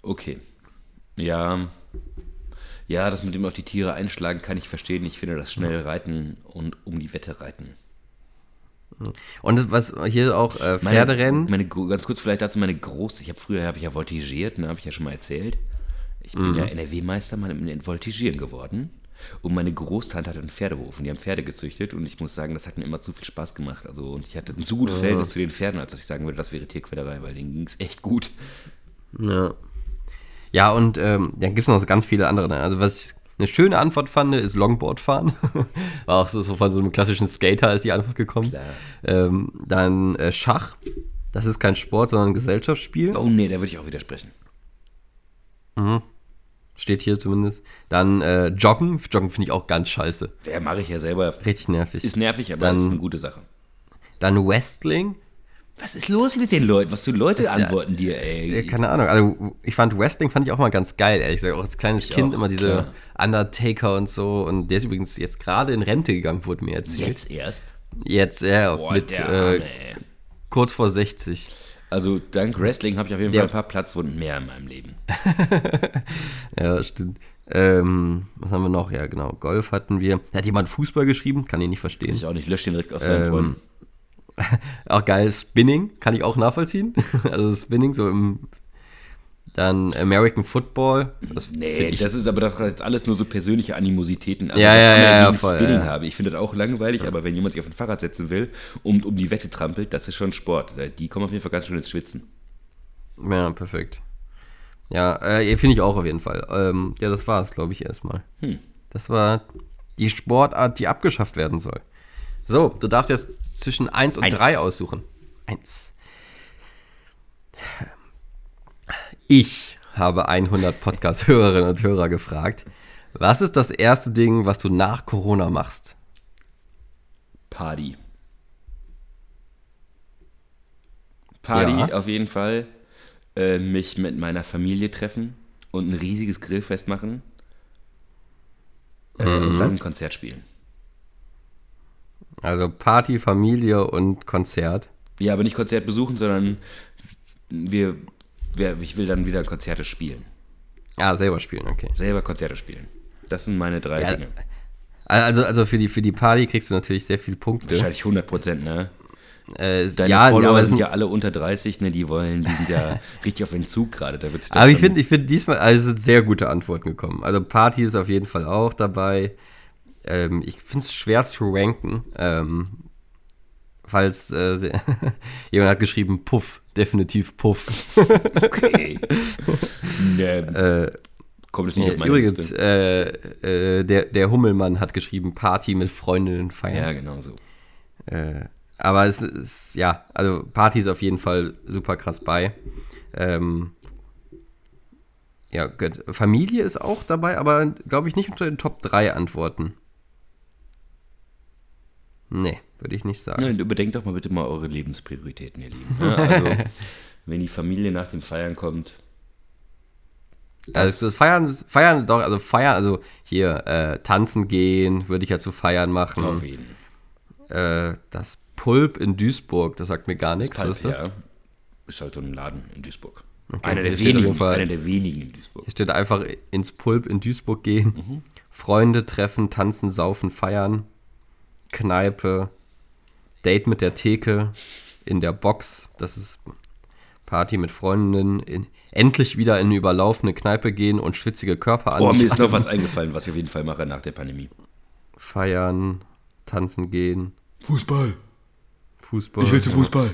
Okay. Ja. Ja, das mit dem auf die Tiere einschlagen kann ich verstehen. Ich finde das schnell reiten und um die Wette reiten. Und das, was hier auch äh, Pferderennen. Meine, meine, ganz kurz vielleicht dazu meine Groß. Ich habe früher habe ich ja voltigiert, ne, habe ich ja schon mal erzählt. Ich bin ja NRW-Meister mal im Voltigieren geworden. Und meine Großtante hat einen Pferdehof und die haben Pferde gezüchtet und ich muss sagen, das hat mir immer zu viel Spaß gemacht. Also und ich hatte ein zu gutes Verhältnis zu den Pferden, als dass ich sagen würde, das wäre Tierquälerei, weil denen ging es echt gut. Ja. Ja, und ähm, dann gibt es noch ganz viele andere. ne? Also, was ich eine schöne Antwort fand, ist Longboard fahren. War auch so, so von so einem klassischen Skater ist die Antwort gekommen. Klar. Ähm, dann äh, Schach. Das ist kein Sport, sondern ein Gesellschaftsspiel. Oh nee, da würde ich auch widersprechen. Steht hier zumindest. Dann äh, Joggen. Joggen finde ich auch ganz scheiße. Der mache ich ja selber. Richtig nervig. Ist nervig, aber Dann- ist eine gute Sache. Dann Wrestling. Was ist los mit den Leuten? Was für Leute antworten dir, Äh, ey? keine Ahnung. Also, ich fand Wrestling fand ich auch mal ganz geil, ehrlich gesagt. Auch als kleines Ich Kind auch, immer diese klar. Undertaker und so. Und der ist übrigens jetzt gerade in Rente gegangen, wurde mir erzählt. Jetzt erst? Jetzt, ja, Boah, mit äh, Arme, ey. kurz vor 60. Also dank Wrestling habe ich auf jeden Ja. Fall ein paar Platzwunden mehr in meinem Leben. Ja, stimmt. Ähm, was haben wir noch? Ja, genau. Golf hatten wir. Da hat jemand Fußball geschrieben, kann ich nicht verstehen. Ich auch nicht, lösche den direkt aus deinen Ähm, Freunden. Auch geil, Spinning kann ich auch nachvollziehen. Also Spinning so im. Dann American Football. Das Nee, das ist aber doch jetzt alles nur so persönliche Animositäten. Also Ja, ja, ja, gegen voll, Spinning ja. habe. Ich finde das auch langweilig, aber wenn jemand sich auf ein Fahrrad setzen will und um die Wette trampelt, das ist schon Sport. Die kommen auf jeden Fall ganz schön ins Schwitzen. ja, perfekt. Ja, äh, finde ich auch auf jeden Fall. Ähm, ja, das war es, glaube ich, erstmal. Hm. Das war die Sportart, die abgeschafft werden soll. So, du darfst jetzt zwischen 1 und Eins. 3 aussuchen. 1. Ich habe 100 Podcast-Hörerinnen und Hörer gefragt, was ist das erste Ding, was du nach Corona machst? Party. Party Ja. auf jeden Fall. Äh, mich mit meiner Familie treffen und ein riesiges Grillfest machen. Äh, Mhm. Und dann ein Konzert spielen. Also Party, Familie und Konzert. Ja, aber nicht Konzert besuchen, sondern wir, wir, ich will dann wieder Konzerte spielen. Ah, selber spielen, okay. Selber Konzerte spielen. Das sind meine drei Ja, Dinge. Also, also für, die, für die Party kriegst du natürlich sehr viele Punkte. Wahrscheinlich 100 Prozent, ne? Äh, Deine ja, Follower sind ja alle unter 30, ne? Die wollen, die sind ja richtig auf Entzug gerade. Da wird's Aber ich finde, ich finde diesmal, also sind sehr gute Antworten gekommen. Also Party ist auf jeden Fall auch dabei. Ähm, ich finde es schwer zu ranken. Ähm, falls äh, jemand hat geschrieben, Puff, definitiv Puff. okay. ne, äh, kommt es nicht auf meine übrigens, äh, äh, der, der Hummelmann hat geschrieben, Party mit Freundinnen Ja, feiern. genau so. Äh, aber es ist, ja, also Party ist auf jeden Fall super krass bei. Ähm, ja, gut. Familie ist auch dabei, aber glaube ich nicht unter den Top 3 Antworten. Nee, würde ich nicht sagen. Und überdenkt doch mal bitte mal eure Lebensprioritäten, ihr Lieben. Ja, also, wenn die Familie nach dem Feiern kommt. also feiern, feiern doch, also feiern, also hier äh, tanzen gehen, würde ich ja zu feiern machen. Auf jeden. Äh, das Pulp in Duisburg, das sagt mir gar Das nichts. Was Kalb, ist das? ja. Ist halt so ein Laden in Duisburg. Okay, einer, der wenigen, einer der wenigen in Duisburg. Hier steht einfach ins Pulp in Duisburg gehen, Freunde treffen, tanzen, saufen, feiern, Kneipe, Date mit der Theke, in der Box, das ist Party mit Freundinnen, in, endlich wieder in eine überlaufene Kneipe gehen und schwitzige Körper Oh, mir ist anschauen, noch was eingefallen, was ich auf jeden Fall mache nach der Pandemie. feiern, tanzen gehen, Fußball. Fußball. Ich will ja. Fußball.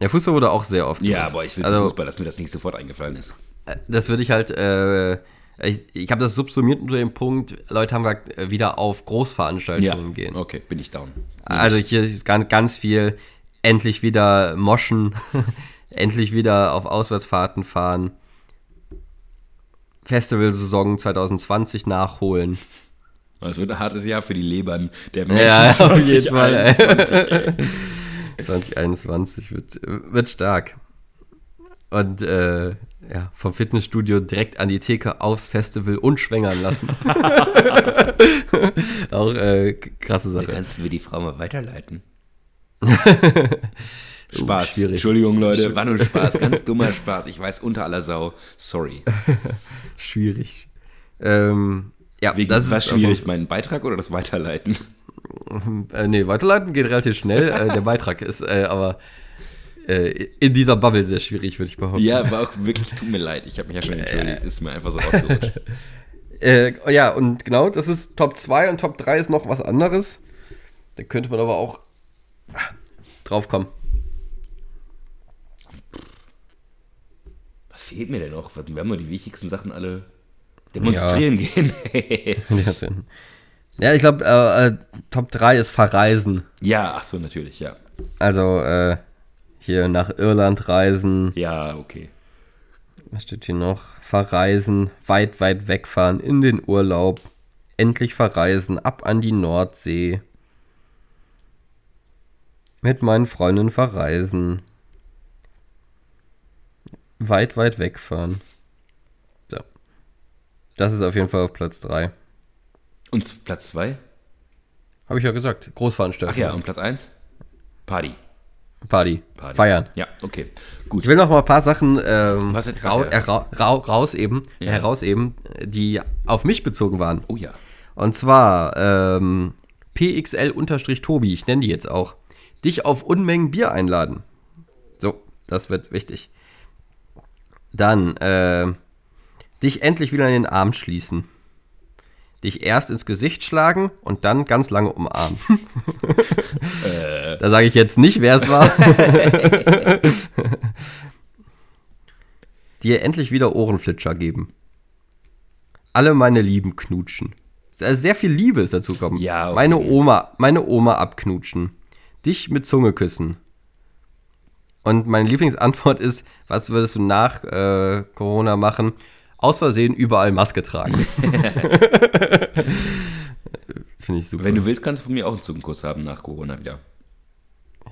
Ja, Fußball wurde auch sehr oft. Ja, genannt. aber ich will also, zum Fußball, dass mir das nicht sofort eingefallen ist. Das würde ich halt, äh, ich, ich habe das subsumiert unter dem Punkt, Leute haben gesagt, äh, wieder auf Großveranstaltungen gehen. okay, bin ich down. Also hier ist ganz, ganz viel, endlich wieder moschen, endlich wieder auf Auswärtsfahrten fahren, Festivalsaison 2020 nachholen. Das wird ein hartes Jahr für die Lebern der Menschen. Ja, auf jeden Fall. ey. 2021, ey. 2021 wird, wird stark. Und äh, ja, vom Fitnessstudio direkt an die Theke aufs Festival und schwängern lassen. Auch äh, krasse Da Sache. kannst du mir die Frau mal weiterleiten. Uh, Spaß. schwierig. Entschuldigung, Leute, war nur Spaß, ganz dummer Spaß. Ich weiß unter aller Sau. Sorry. Schwierig. Ähm, ja, Wegen, das was ist schwierig, mein Beitrag oder das Weiterleiten? Äh, nee, weiterleiten geht relativ schnell. äh, der Beitrag ist äh, aber äh, in dieser Bubble sehr schwierig, würde ich behaupten. Ja, war auch wirklich, tut mir leid. Ich habe mich ja schon entschuldigt. Ist mir einfach so rausgerutscht. Äh, ja, und genau, das ist Top 2 und Top 3 ist noch was anderes. Da könnte man aber auch ah, drauf kommen. Was fehlt mir denn noch? Wir haben nur die wichtigsten Sachen alle demonstrieren gehen. ja, ich glaube, äh, äh, Top 3 ist Verreisen. ja, ach so, natürlich, ja. Also äh, hier nach Irland reisen. Ja, okay. Was steht hier noch? Verreisen, weit, weit wegfahren, in den Urlaub, endlich verreisen, ab an die Nordsee. Mit meinen Freunden verreisen. Weit, weit wegfahren. So. Das ist auf jeden Fall auf Platz 3. Und Platz zwei? Habe ich ja gesagt. Großveranstaltung. Ach ja, und Platz eins? Party. Party. Party. Feiern. Ja, okay. Gut. Ich will noch mal ein paar Sachen ähm, Was rau, ja. äh, rau, rau, rausheben, Ja. herausheben, die auf mich bezogen waren. Oh ja. Und zwar ähm, PXL-Tobi, ich nenne die jetzt auch, dich auf Unmengen Bier einladen. So, das wird wichtig. Dann äh, dich endlich wieder in den Arm schließen. Dich erst ins Gesicht schlagen und dann ganz lange umarmen. Da sage ich jetzt nicht, wer es war. Dir endlich wieder Ohrenflitscher geben. Alle meine Lieben knutschen. Also sehr viel Liebe ist dazu gekommen. Ja, okay. Meine Oma, meine Oma abknutschen. Dich mit Zunge küssen. Und meine Lieblingsantwort ist, was würdest du nach äh, Corona machen? Aus Versehen überall Maske tragen. Finde ich super. Wenn du willst, kannst du von mir auch einen Zungenkuss haben nach Corona wieder.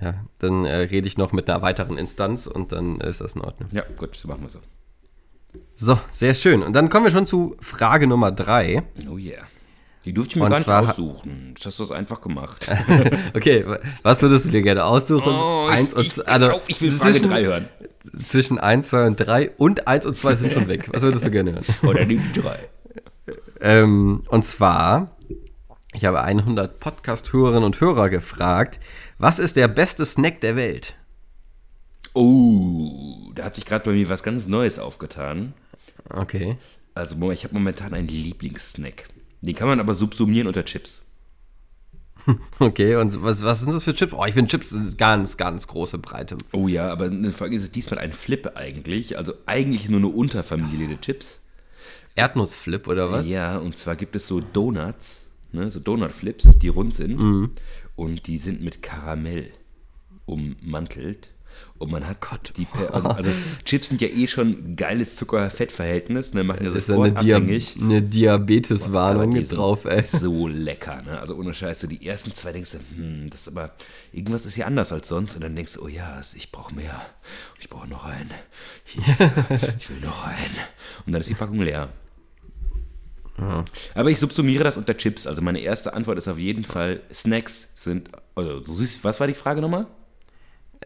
ja, dann äh, rede ich noch mit einer weiteren Instanz und dann ist das in Ordnung. Ja, gut, so machen wir so. So, sehr schön. Und dann kommen wir schon zu Frage Nummer drei. Oh yeah. Die durfte ich mir Und gar nicht aussuchen. Das hast du das einfach gemacht. Okay, wa- was würdest du dir gerne aussuchen? Oh, eins ich, und ich, also glaub, ich will Frage zwischen, 3 hören. Zwischen 1, 2 und 3 und 1 und 2 sind schon weg. Was würdest du gerne hören? Oder die 3. Ähm, und zwar, ich habe 100 Podcast-Hörerinnen und Hörer gefragt, was ist der beste Snack der Welt? Oh, da hat sich gerade bei mir was ganz Neues aufgetan. Okay. Also ich habe momentan einen Lieblingssnack. Den kann man aber subsumieren unter Chips. Okay, und was, was sind das für Chips? Oh, ich finde Chips sind ganz, ganz große Breite. Oh ja, aber eine Frage ist es diesmal ein Flip eigentlich. Also eigentlich nur eine Unterfamilie der Chips. Erdnussflip oder was? Ja, und zwar gibt es so Donuts, ne, so Donut-Flips, die rund sind. Mhm. Und die sind mit Karamell ummantelt. Und man hat Gott. die per also Chips sind ja eh schon ein geiles Zucker-Fett-Verhältnis, ne, machen ja Das ist ja sofort eine, Dia abhängig. eine Diabetes-Warnung drauf, ey. So lecker, ne? Also ohne Scheiße. Die ersten zwei denkst du, hm, das ist aber, irgendwas ist hier anders als sonst. Und dann denkst du, oh ja, ich brauche mehr. Ich brauche noch einen. Ich, ich will noch einen. Und dann ist die Packung leer. Aber ich subsumiere das unter Chips. Also meine erste Antwort ist auf jeden Fall, Snacks sind, also so süß, was war die Frage nochmal?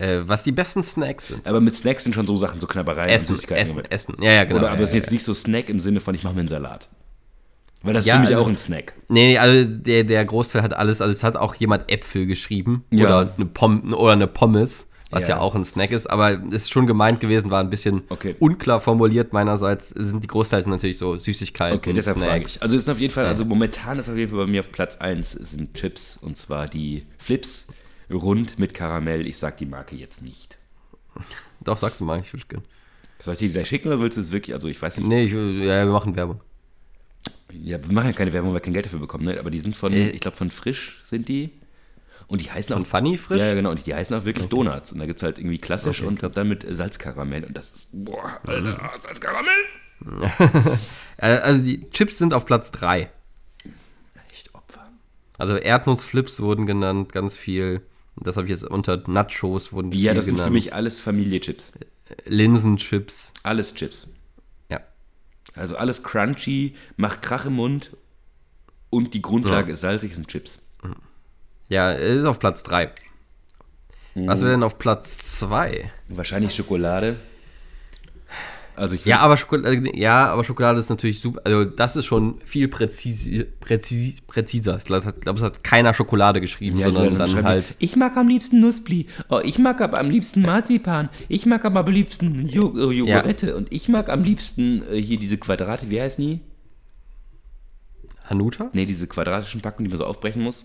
Äh, was die besten Snacks sind. Aber mit Snacks sind schon so Sachen, so Knabbereien und Essen, Süßigkeiten. Essen, gemeint. Essen. Ja, ja, genau. Oder, aber ja, es ist ja, jetzt nicht so Snack im Sinne von, ich mache mir einen Salat. Weil das ist Ja, für mich also- auch ein Snack. Nee, nee, also der, der Großteil hat alles, also es hat auch jemand Äpfel geschrieben Ja. oder eine Pom oder eine Pommes, was ja. Ja. auch ein Snack ist, aber es ist schon gemeint gewesen, war ein bisschen Okay. unklar formuliert meinerseits. Sind die Großteil sind natürlich so Süßigkeiten, Okay, deshalb Snacks. frage ich. Also ist auf jeden Fall, also momentan ist auf jeden Fall bei mir auf Platz 1 sind Chips und zwar die Flips rund mit Karamell. Ich sag die Marke jetzt nicht. Doch, sagst du mal, ich würde gerne. Soll ich die gleich schicken oder willst du es wirklich? Also ich weiß nicht. Nee, ich, ja, wir machen Werbung. Ja, wir machen ja keine Werbung, weil wir kein Geld dafür bekommen, ne? Aber die sind von, Äh. ich glaube, von Frisch sind die. Und die heißen Von auch. Funny frisch? Ja, genau. Und die heißen auch wirklich Donuts. Und da gibt es halt irgendwie klassisch Okay, und krass. dann mit Salzkaramell. Und das ist, boah, Alter, Salzkaramell. Äh, also die Chips sind auf Platz 3. Echt Opfer. Also Erdnussflips wurden genannt, ganz viel. Das habe ich jetzt unter Nachos wurden Ja, viel das sind genannt. für mich alles Familiechips. Linsenchips. Alles Chips. Ja. Also alles crunchy, macht Krach im Mund. Und die Grundlage ist salzig, sind Chips. Ja, ist auf Platz 3. Was wäre denn auf Platz 2? Wahrscheinlich Schokolade. Also ich Ja, aber Schokolade, ja, aber Schokolade ist natürlich super. Also, das ist schon viel präzise, präzise, präziser. Ich glaube, es hat keiner Schokolade geschrieben, Ja, sondern dann halt. Ich mag am liebsten Nussbli. Oh, ich mag aber am liebsten Marzipan. Ich mag aber am liebsten äh, Jogurette. Und ich mag am liebsten äh, hier diese Quadrate. Wie heißen die? Hanuta? Ne, diese quadratischen Packungen, die man so aufbrechen muss.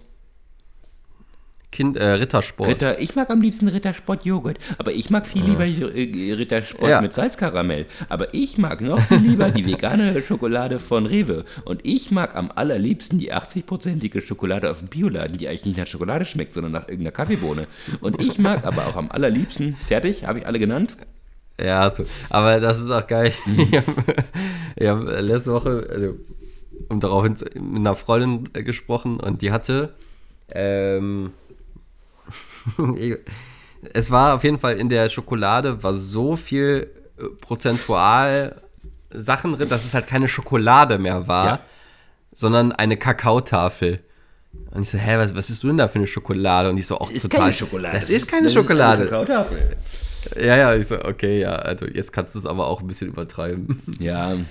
Kind, äh, Rittersport. Ritter, ich mag am liebsten Rittersport Joghurt. Aber ich mag viel lieber äh, Rittersport Ja. mit Salzkaramell. Aber ich mag noch viel lieber die vegane Schokolade von Rewe. Und ich mag am allerliebsten die 80-prozentige Schokolade aus dem Bioladen, die eigentlich nicht nach Schokolade schmeckt, sondern nach irgendeiner Kaffeebohne. Und ich mag aber auch am allerliebsten, fertig, habe ich alle genannt? Ja, so. aber das ist auch geil. Mhm. Ich habe hab letzte Woche also, um darauf hin, mit einer Freundin äh, gesprochen und die hatte. Ähm, es war auf jeden Fall in der Schokolade war so viel äh, prozentual Sachen drin, dass es halt keine Schokolade mehr war, Ja. sondern eine Kakaotafel. Und ich so, hä, was, was ist du denn da für eine Schokolade? Und ich so, auch Das ist total. keine Schokolade. Das ist keine Schokolade. eine Kakaotafel. Ja, ja, ich so, okay, ja, also jetzt kannst du es aber auch ein bisschen übertreiben. Ja.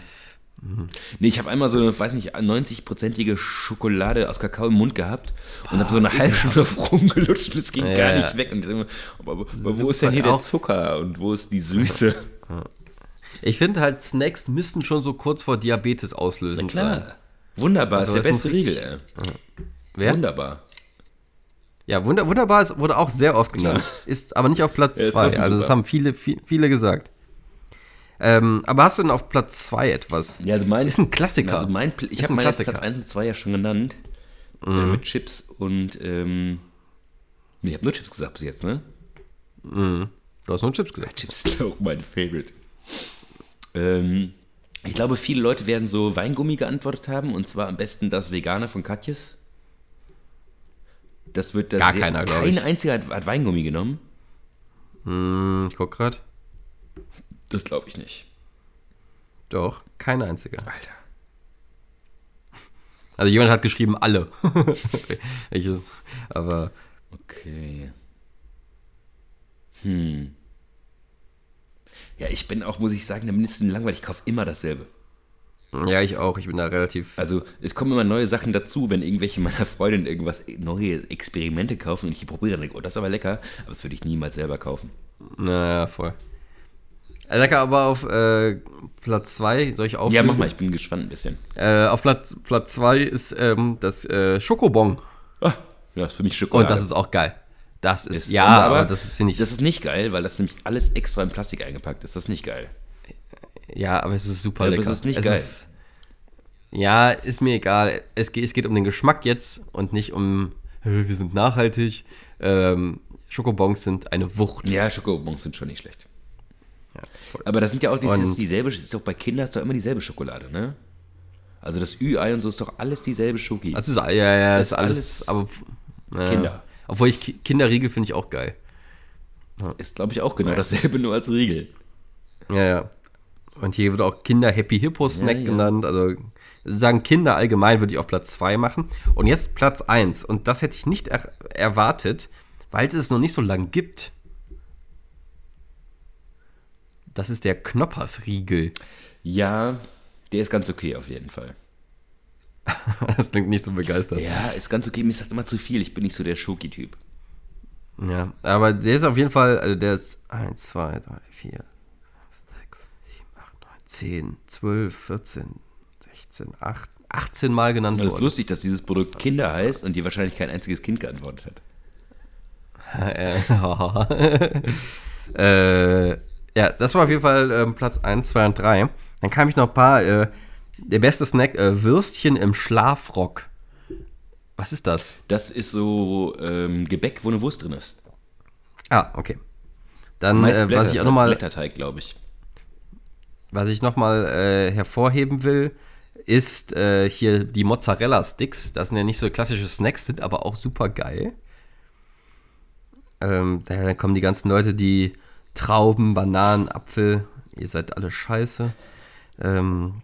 Nee, ich habe einmal so eine, weiß nicht, 90-prozentige Schokolade aus Kakao im Mund gehabt und habe so eine halbe Stunde auf rumgelutscht und es ging Ja, gar ja. nicht weg. Und ich denk mir, aber, aber wo ist denn hier der Zucker und wo ist die Süße? Ich finde halt, Snacks müssten schon so kurz vor Diabetes auslösen. Sein. Klar. Wunderbar, Also ist der es beste Riegel, ey. Wer? Wunderbar. Ja, wunder, wunderbar, es wurde auch sehr oft genannt. Ist aber nicht auf Platz Ja, ist 2. trotzdem also, das haben viele, viel- viele gesagt. Ähm, aber hast du denn auf Platz 2 etwas? Ja, also mein, Ist ein Klassiker. Also mein, ich habe ein meine. Mhm. Platz 1 und 2 ja schon genannt. Äh, mit Chips und, ähm, ich habe nur Chips gesagt bis jetzt, ne? Du hast nur Chips gesagt. Chips sind auch mein Favorite. Ähm, ich glaube, viele Leute werden so Weingummi geantwortet haben und zwar am besten das Vegane von Katjes. Das wird da Gar sehr- keiner, glaub Kein ich. einziger hat, hat Weingummi genommen. Hm, ich guck grad. Das glaube ich nicht. Doch, kein einziger. Alter. Also jemand hat geschrieben, alle. Welches? Aber Okay. Hm. Ja, ich bin auch, muss ich sagen, der Mindestens langweilig. Ich kaufe immer dasselbe. ja, ich auch. Ich bin da relativ. Also, es kommen immer neue Sachen dazu, wenn irgendwelche meiner Freundinnen irgendwas, neue Experimente kaufen und ich die probiere, dann denke oh, das ist aber lecker. Aber das würde ich niemals selber kaufen. Naja, voll. Äh, Lecker, aber auf äh, Platz 2, soll ich auflösen? Ja, mach mal, ich bin gespannt ein bisschen. Äh, auf Platz 2 Platz zwei ist ähm, das äh, Schokobon. Ah, ja, das ist für mich Und Schokolade. das ist auch geil. Das ist, Ist- ja, und aber, das finde ich. Das ist nicht geil, weil das nämlich alles extra in Plastik eingepackt ist. Das ist nicht geil. ja, aber es ist super Ja, aber lecker. es ist nicht geil. ja, ist mir egal. Es geht, es geht um den Geschmack jetzt und nicht um, "Hä, wir sind nachhaltig. Ähm, Schokobons sind eine Wucht. Ja, Schokobons sind schon nicht schlecht. Aber das sind ja auch das ist dieselbe, ist doch bei Kindern ist doch immer dieselbe Schokolade, ne? Also das Ü-Ei und so ist doch alles dieselbe Schoki. Ist, ja, ja, Das ist alles alles, aber ja. Kinder. Obwohl ich Ki- Kinderriegel finde ich auch geil. ist, glaube ich, auch genau dasselbe, nur als Riegel. Ja, ja. Und hier wird auch Kinder Happy Hippo Snack Ja, ja. genannt. Also sagen Kinder allgemein würde ich auf Platz 2 machen. Und jetzt Platz 1. Und das hätte ich nicht er erwartet, weil es es noch nicht so lang gibt. Das ist der Knoppersriegel. Ja, der ist ganz okay auf jeden Fall. Das klingt nicht so begeistert. Ja, ist ganz okay. Mir ist das immer zu viel. Ich bin nicht so der Schoki-Typ. Ja, aber der ist auf jeden Fall, also der ist 1, 2, 3, 4, 5, 6, 7, 8, 9, 10, 12, 14, 16, 8, 18 Mal genannt Und es ist worden. lustig, dass dieses Produkt Kinder heißt und dir wahrscheinlich kein einziges Kind geantwortet hat. äh, äh, ja, das war auf jeden Fall ähm, Platz 1, 2 und 3. Dann kam ich noch ein paar. Äh, der beste Snack, äh, Würstchen im Schlafrock. Was ist das? Das ist so ähm, Gebäck, wo eine Wurst drin ist. Ah, okay. Dann, Meist äh, Blätter, was ich auch nochmal Blätterteig, glaube ich. Was ich nochmal äh, hervorheben will, ist äh, hier die Mozzarella-Sticks. Das sind ja nicht so klassische Snacks, sind aber auch super geil. Ähm, daher kommen die ganzen Leute, die Trauben, Bananen, Apfel, ihr seid alle scheiße. Ähm,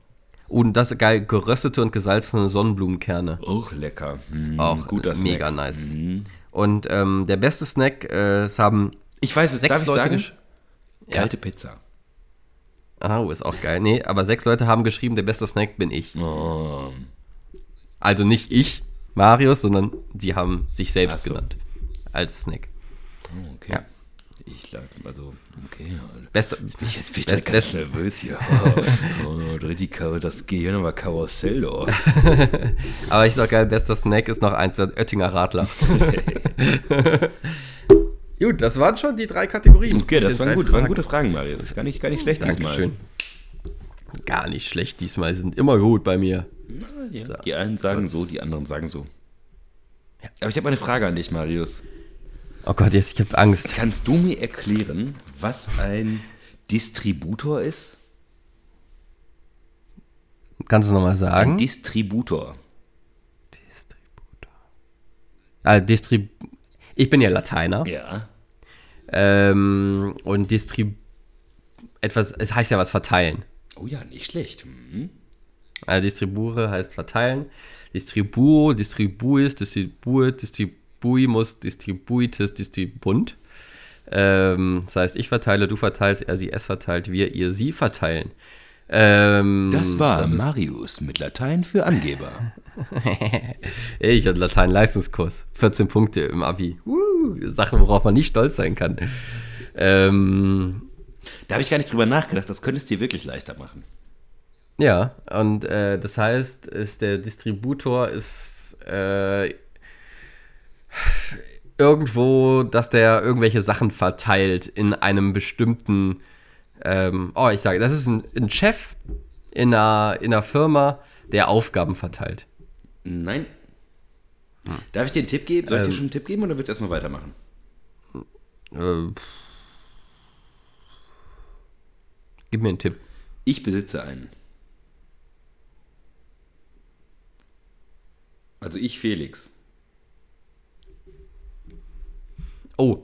und das ist geil, geröstete und gesalzene Sonnenblumenkerne. Auch lecker. Ist Mm, auch guter mega Snack. nice. Mm. Und ähm, der beste Snack, äh, es haben Ich weiß es, darf ich Leute sagen? Kalte Pizza. Ah, ist auch geil. Nee, aber sechs Leute haben geschrieben, der beste Snack bin ich. Oh. Also nicht ich, Marius, sondern sie haben sich selbst so. genannt. Als Snack. Oh, okay. Ja. Ich lag, also, okay. Bester, Jetzt bin ich, jetzt ich Best- ganz best- nervös hier. Oh, oh, Kar das Gehirn war Karussell, oh. aber ich sag geil, bester Snack ist noch eins, der Oettinger Radler. Gut, das waren schon die drei Kategorien. Okay, das waren gut, waren gute Fragen, Marius. Gar nicht, gar nicht schlecht Dankeschön. Gar nicht schlecht diesmal, sind immer gut bei mir. diesmal. Ja, die einen sagen so, die anderen sagen so. Aber ich habe eine Frage an dich, Marius. Oh Gott, jetzt, ich habe Angst. Kannst du mir erklären, was ein Distributor ist? Kannst du nochmal Ein sagen? Distributor. Ah, Distrib ich bin ja Lateiner. Ja. Ähm, und Distrib etwas, es heißt ja was verteilen. Oh ja, nicht schlecht. Mhm. Also Distribure heißt verteilen. Distribuo, Distribuis, Distribuit, Distribuimus, Distribuitis, Distribunt. Ähm, das heißt, ich verteile, du verteilst, er, sie, es verteilt, wir, ihr, sie verteilen. Ähm, Das war ist- Marius mit Latein für Angeber. Ich hatte Latein-Leistungskurs. 14 Punkte im Abi. Uh, Sachen, worauf man nicht stolz sein kann. Ähm, Da habe ich gar nicht drüber nachgedacht. Das könnte es dir wirklich leichter machen. Ja, und äh, das heißt, ist der Distributor ist äh, irgendwo, dass der irgendwelche Sachen verteilt in einem bestimmten, ähm, oh, ich sage, das ist ein, ein Chef in einer, in einer Firma, der Aufgaben verteilt. Nein. Darf ich dir einen Tipp geben? Soll ich Ähm. dir schon einen Tipp geben oder willst du erstmal weitermachen? Äh. Gib mir einen Tipp. Ich besitze einen. Also ich, Felix. Oh,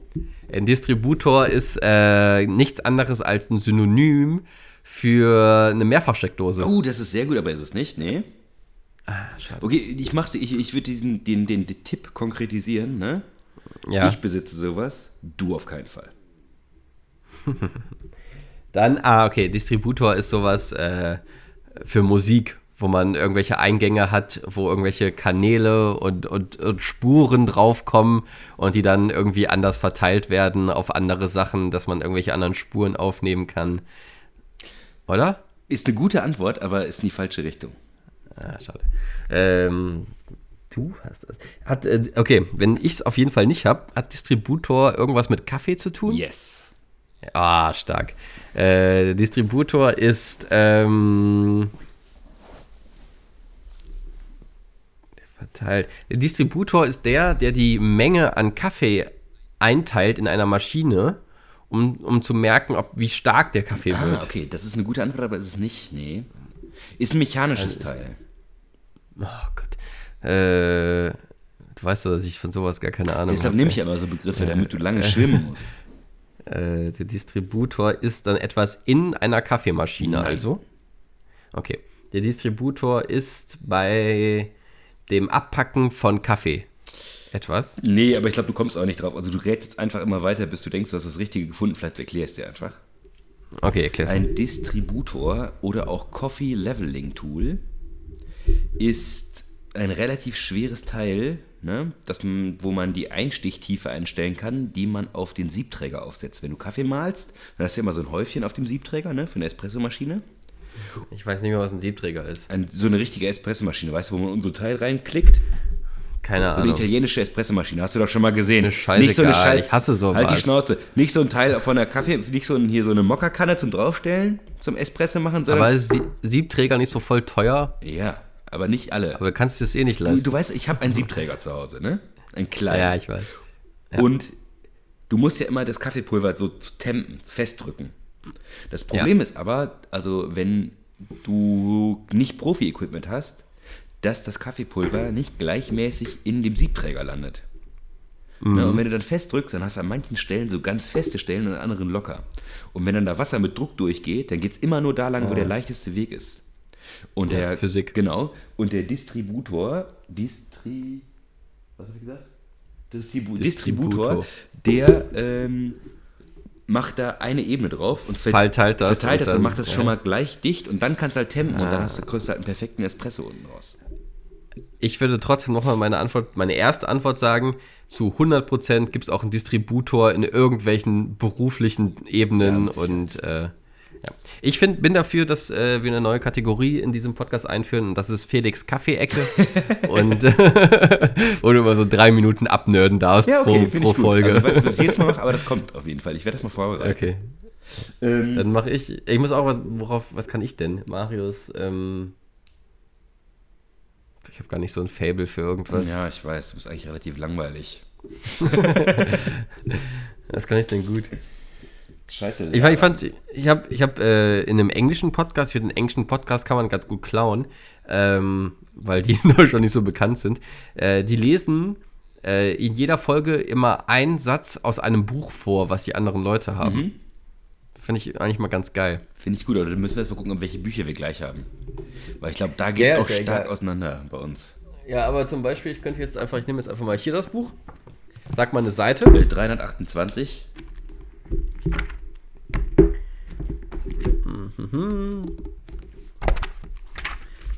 ein Distributor ist äh, nichts anderes als ein Synonym für eine Mehrfachsteckdose. Oh, das ist sehr gut, aber ist es nicht, nee. Ah, schade. Okay, ich mach's ich, ich würde diesen den, den, den Tipp konkretisieren, ne? Ja. Ich besitze sowas, du auf keinen Fall. Dann, ah, okay, Distributor ist sowas äh, für Musik, wo man irgendwelche Eingänge hat, wo irgendwelche Kanäle und, und, und Spuren draufkommen und die dann irgendwie anders verteilt werden auf andere Sachen, dass man irgendwelche anderen Spuren aufnehmen kann. Oder? Ist eine gute Antwort, aber ist in die falsche Richtung. Ah, schade. Ähm, du hast das. Hat, äh, okay, wenn ich es auf jeden Fall nicht habe, hat Distributor irgendwas mit Kaffee zu tun? Yes. Ah, stark. Äh, Distributor ist ähm, verteilt. Der Distributor ist der, der die Menge an Kaffee einteilt in einer Maschine, um, um zu merken, ob wie stark der Kaffee Ah, wird. okay, das ist eine gute Antwort, aber ist es nicht, nee. Ist ein mechanisches Teil. Oh Gott. Äh, du weißt doch, dass ich von sowas gar keine Ahnung Deshalb habe. nehme ich aber so Begriffe, damit du lange schwimmen musst. Äh, der Distributor ist dann etwas in einer Kaffeemaschine, Nein. also. Okay. Der Distributor ist bei dem Abpacken von Kaffee etwas. Nee, aber ich glaube, du kommst auch nicht drauf. Also du rätst jetzt einfach immer weiter, bis du denkst, du hast das Richtige gefunden. Vielleicht erklärst du dir einfach. Okay, erklär's. Ein Distributor oder auch Coffee Leveling Tool ist ein relativ schweres Teil, ne, das wo man die Einstichtiefe einstellen kann, die man auf den Siebträger aufsetzt. Wenn du Kaffee malst, dann hast du ja immer so ein Häufchen auf dem Siebträger ne, für eine Espressomaschine. Ich weiß nicht mehr, was ein Siebträger ist. Ein, so eine richtige Espressomaschine, weißt du, wo man unser Teil reinklickt? Keine So eine Ahnung. italienische Espressomaschine, hast du doch schon mal gesehen. Mir scheißegal, nicht so eine Scheiß, ich hasse sowas. Halt die Schnauze. Nicht so ein Teil von der Kaffee, nicht so ein, hier so eine Mokkakanne zum draufstellen, zum Espresso machen, sondern Aber ist Siebträger nicht so voll teuer? ja, aber nicht alle. Aber du kannst es eh nicht Du, leisten. du weißt, ich habe einen Siebträger zu Hause, ne? Einen kleinen. ja, ich weiß. Und du musst ja immer das Kaffeepulver so zu tempen, festdrücken. Das Problem ist aber, also wenn du nicht Profi-Equipment hast, dass das Kaffeepulver nicht gleichmäßig in dem Siebträger landet. Ne, und wenn du dann festdrückst, dann hast du an manchen Stellen so ganz feste Stellen und an anderen locker. Und wenn dann da Wasser mit Druck durchgeht, dann geht es immer nur da lang, wo der leichteste Weg ist. Und der Physik. Genau. Und der Distributor, Distri, was habe ich gesagt? Distribu Distributor. Distributor, der ähm, macht da eine Ebene drauf und ver- Verteilt das verteilt und das und dann- macht das schon ja. mal gleich dicht und dann kannst du halt tempen und dann Ah. hast du, kriegst du halt einen perfekten Espresso unten raus. Ich würde trotzdem nochmal meine Antwort, meine erste Antwort sagen, zu 100% gibt es auch einen Distributor in irgendwelchen beruflichen Ja, Ebenen mit Sicherheit. und äh, ja. Ich find, bin dafür, dass äh, wir eine neue Kategorie in diesem Podcast einführen und das ist Felix Kaffee-Ecke und wo du immer so drei Minuten abnörden darfst Ja, okay, pro, pro. Folge. Also, ich weiß nicht, ob ich das jedes Mal mache, aber das kommt auf jeden Fall. Ich werde das mal vorbereiten. okay. Ähm, Dann mache ich, ich muss auch was, worauf, was kann ich denn? Marius, ähm, ich habe gar nicht so ein Fable für irgendwas. ja, ich weiß, du bist eigentlich relativ langweilig. Was kann ich denn gut? Scheiße. Ich, ich fand, ich habe ich hab, äh, in einem englischen Podcast, für den englischen Podcast kann man ganz gut klauen, ähm, weil die in Deutschland nicht so bekannt sind. Äh, die lesen äh, in jeder Folge immer einen Satz aus einem Buch vor, was die anderen Leute haben. Mhm. Finde ich eigentlich mal ganz geil. Finde ich gut, aber dann müssen wir jetzt mal gucken, welche Bücher wir gleich haben. Weil ich glaube, da geht es Ja, auch stark egal. auseinander bei uns. Ja, aber zum Beispiel, ich könnte jetzt einfach, ich nehme jetzt einfach mal hier das Buch, sag mal eine Seite. Äh, 328.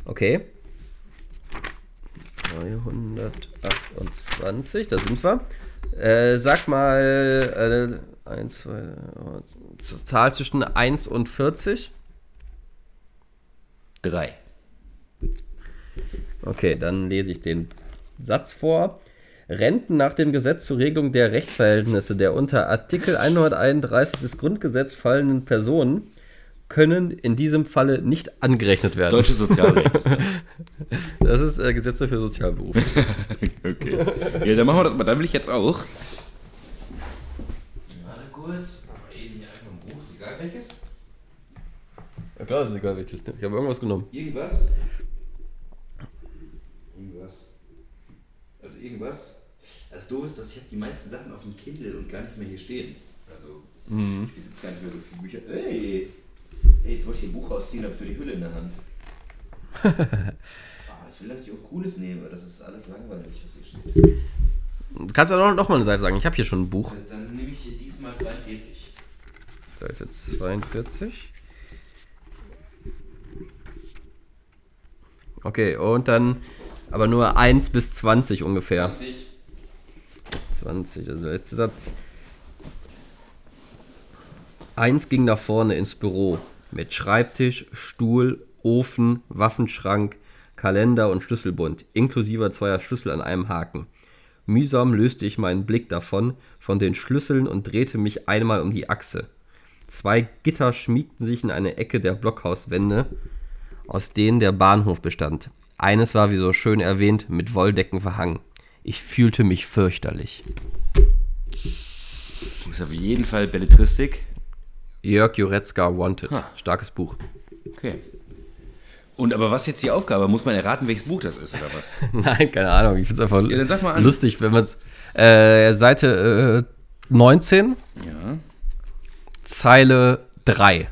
Okay. 328, da sind wir. Äh, sag mal, äh, 1, 2, äh, Zahl zwischen 1 und 40. 3. Okay, dann lese ich den Satz vor. Renten nach dem Gesetz zur Regelung der Rechtsverhältnisse der unter Artikel 131 des Grundgesetzes fallenden Personen können in diesem Falle nicht angerechnet werden. Deutsches Sozialrecht ist das. Das ist äh, Gesetze für Sozialberufe. Okay. Ja, dann machen wir das mal. Dann will ich jetzt auch. Warte kurz. Eben hier einfach ein Buch. Ist egal welches. ja klar, ist egal welches. Ich habe irgendwas genommen. Irgendwas. Irgendwas. Also irgendwas. Das ist, dass ich habe die meisten Sachen auf dem Kindle und gar nicht mehr hier stehen. Also ich besitze gar nicht mehr so viele Bücher. Ey! Ey, jetzt wollte ich ein Buch ausziehen, habe ich nur die Hülle in der Hand. ah, ich will natürlich auch Cooles nehmen, aber das ist alles langweilig, was hier steht. Du kannst ja noch, noch mal eine Seite sagen. Ich habe hier schon ein Buch. Dann nehme ich hier diesmal 42. Seite 42. Okay, und dann aber nur 1 bis 20 ungefähr. 20. 20, also der letzte Satz. Eins ging nach vorne ins Büro mit Schreibtisch, Stuhl, Ofen, Waffenschrank, Kalender und Schlüsselbund, inklusive zweier Schlüssel an einem Haken. Mühsam löste ich meinen Blick davon, von den Schlüsseln und drehte mich einmal um die Achse. Zwei Gitter schmiegten sich in eine Ecke der Blockhauswände, aus denen der Bahnhof bestand. Eines war, wie so schön erwähnt, mit Wolldecken verhangen. Ich fühlte mich fürchterlich. Das ist auf jeden Fall Belletristik. Jörg Juretzka Wanted. Ha. Starkes Buch. Okay. Und aber was jetzt die Aufgabe? Muss man erraten, welches Buch das ist, oder was? Nein, keine Ahnung. Ich finde es einfach Ja, lustig, wenn man es. Äh, Seite äh, 19, Ja. Zeile 3.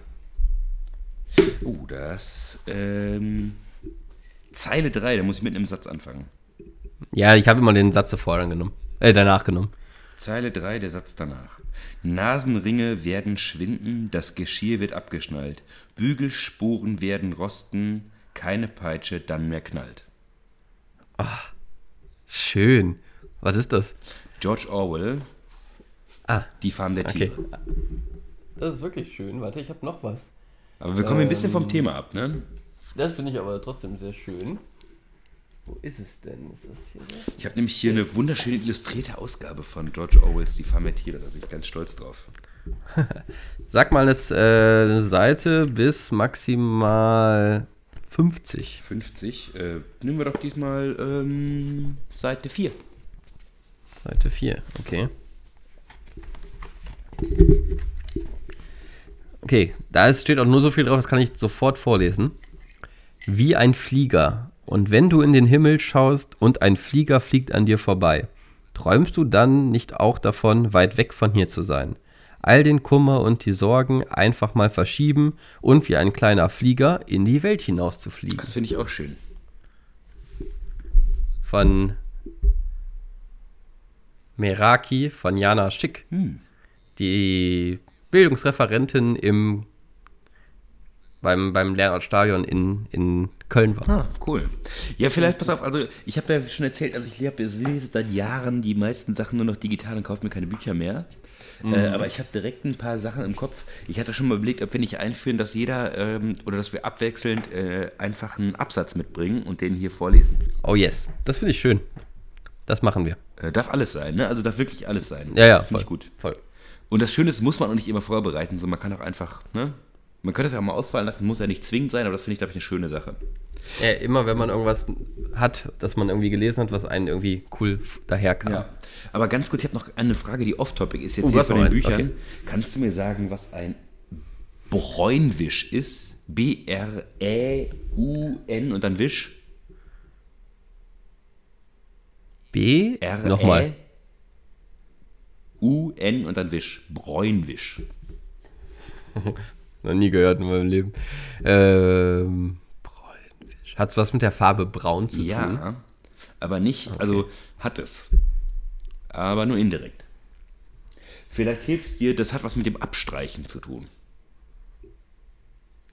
Uh, das. Ähm, Zeile 3, da muss ich mit einem Satz anfangen. Ja, ich habe immer den Satz davor dann genommen. Äh, danach genommen. Zeile 3, der Satz danach. Nasenringe werden schwinden, das Geschirr wird abgeschnallt. Bügelspuren werden rosten, keine Peitsche dann mehr knallt. Schön. Was ist das? George Orwell, Ah, Die Farm der okay. Tiere. Das ist wirklich schön. Warte, ich habe noch was. Aber wir kommen ein bisschen vom Thema ab, ne? Das finde ich aber trotzdem sehr schön. Wo ist es denn? Ist das hier so? Ich habe nämlich hier eine wunderschöne illustrierte Ausgabe von George Orwells Die Farmetiere. Da bin ich ganz stolz drauf. Sag mal jetzt, äh, eine Seite bis maximal 50. 50. Äh, nehmen wir doch diesmal ähm, Seite 4. Seite 4, okay. Okay, da ist, steht auch nur so viel drauf, das kann ich sofort vorlesen. Wie ein Flieger. Und wenn du in den Himmel schaust und ein Flieger fliegt an dir vorbei, träumst du dann nicht auch davon, weit weg von hier zu sein? All den Kummer und die Sorgen einfach mal verschieben und wie ein kleiner Flieger in die Welt hinaus zu fliegen. Das finde ich auch schön. Von Meraki von Jana Schick. Hm. die Bildungsreferentin im, beim, beim Lernort-Stadion in, in Köln war. Ah, cool. Ja, vielleicht, pass auf, also ich habe ja schon erzählt, also ich lese seit Jahren die meisten Sachen nur noch digital und kaufe mir keine Bücher mehr. Äh, aber ich habe direkt ein paar Sachen im Kopf. Ich hatte schon mal überlegt, ob wir nicht einführen, dass jeder ähm, oder dass wir abwechselnd äh, einfach einen Absatz mitbringen und den hier vorlesen. Oh yes, das finde ich schön. Das machen wir. Äh, darf alles sein, ne? Also darf wirklich alles sein. Ja, ja, Finde ich gut. Voll. Und das Schöne ist, muss man auch nicht immer vorbereiten, so man kann auch einfach, ne? Man könnte es ja auch mal ausfallen lassen, muss ja nicht zwingend sein, aber das finde ich, glaube ich, eine schöne Sache. Ja, immer wenn man irgendwas hat, das man irgendwie gelesen hat, was einen irgendwie cool daherkam. Ja. Aber ganz kurz, ich habe noch eine Frage, die off-topic ist. Jetzt Oh, hier von den Büchern. okay. Kannst du mir sagen, was ein Bräunwisch ist? B-R-E-U-N und dann Wisch? B, R-E nochmal. U-N und dann Wisch. Bräunwisch. Noch nie gehört in meinem Leben. Ähm, Bräunwisch. Hat es was mit der Farbe braun zu tun? Ja, aber nicht, also hat es. Aber nur indirekt. Vielleicht hilft es dir, das hat was mit dem Abstreichen zu tun.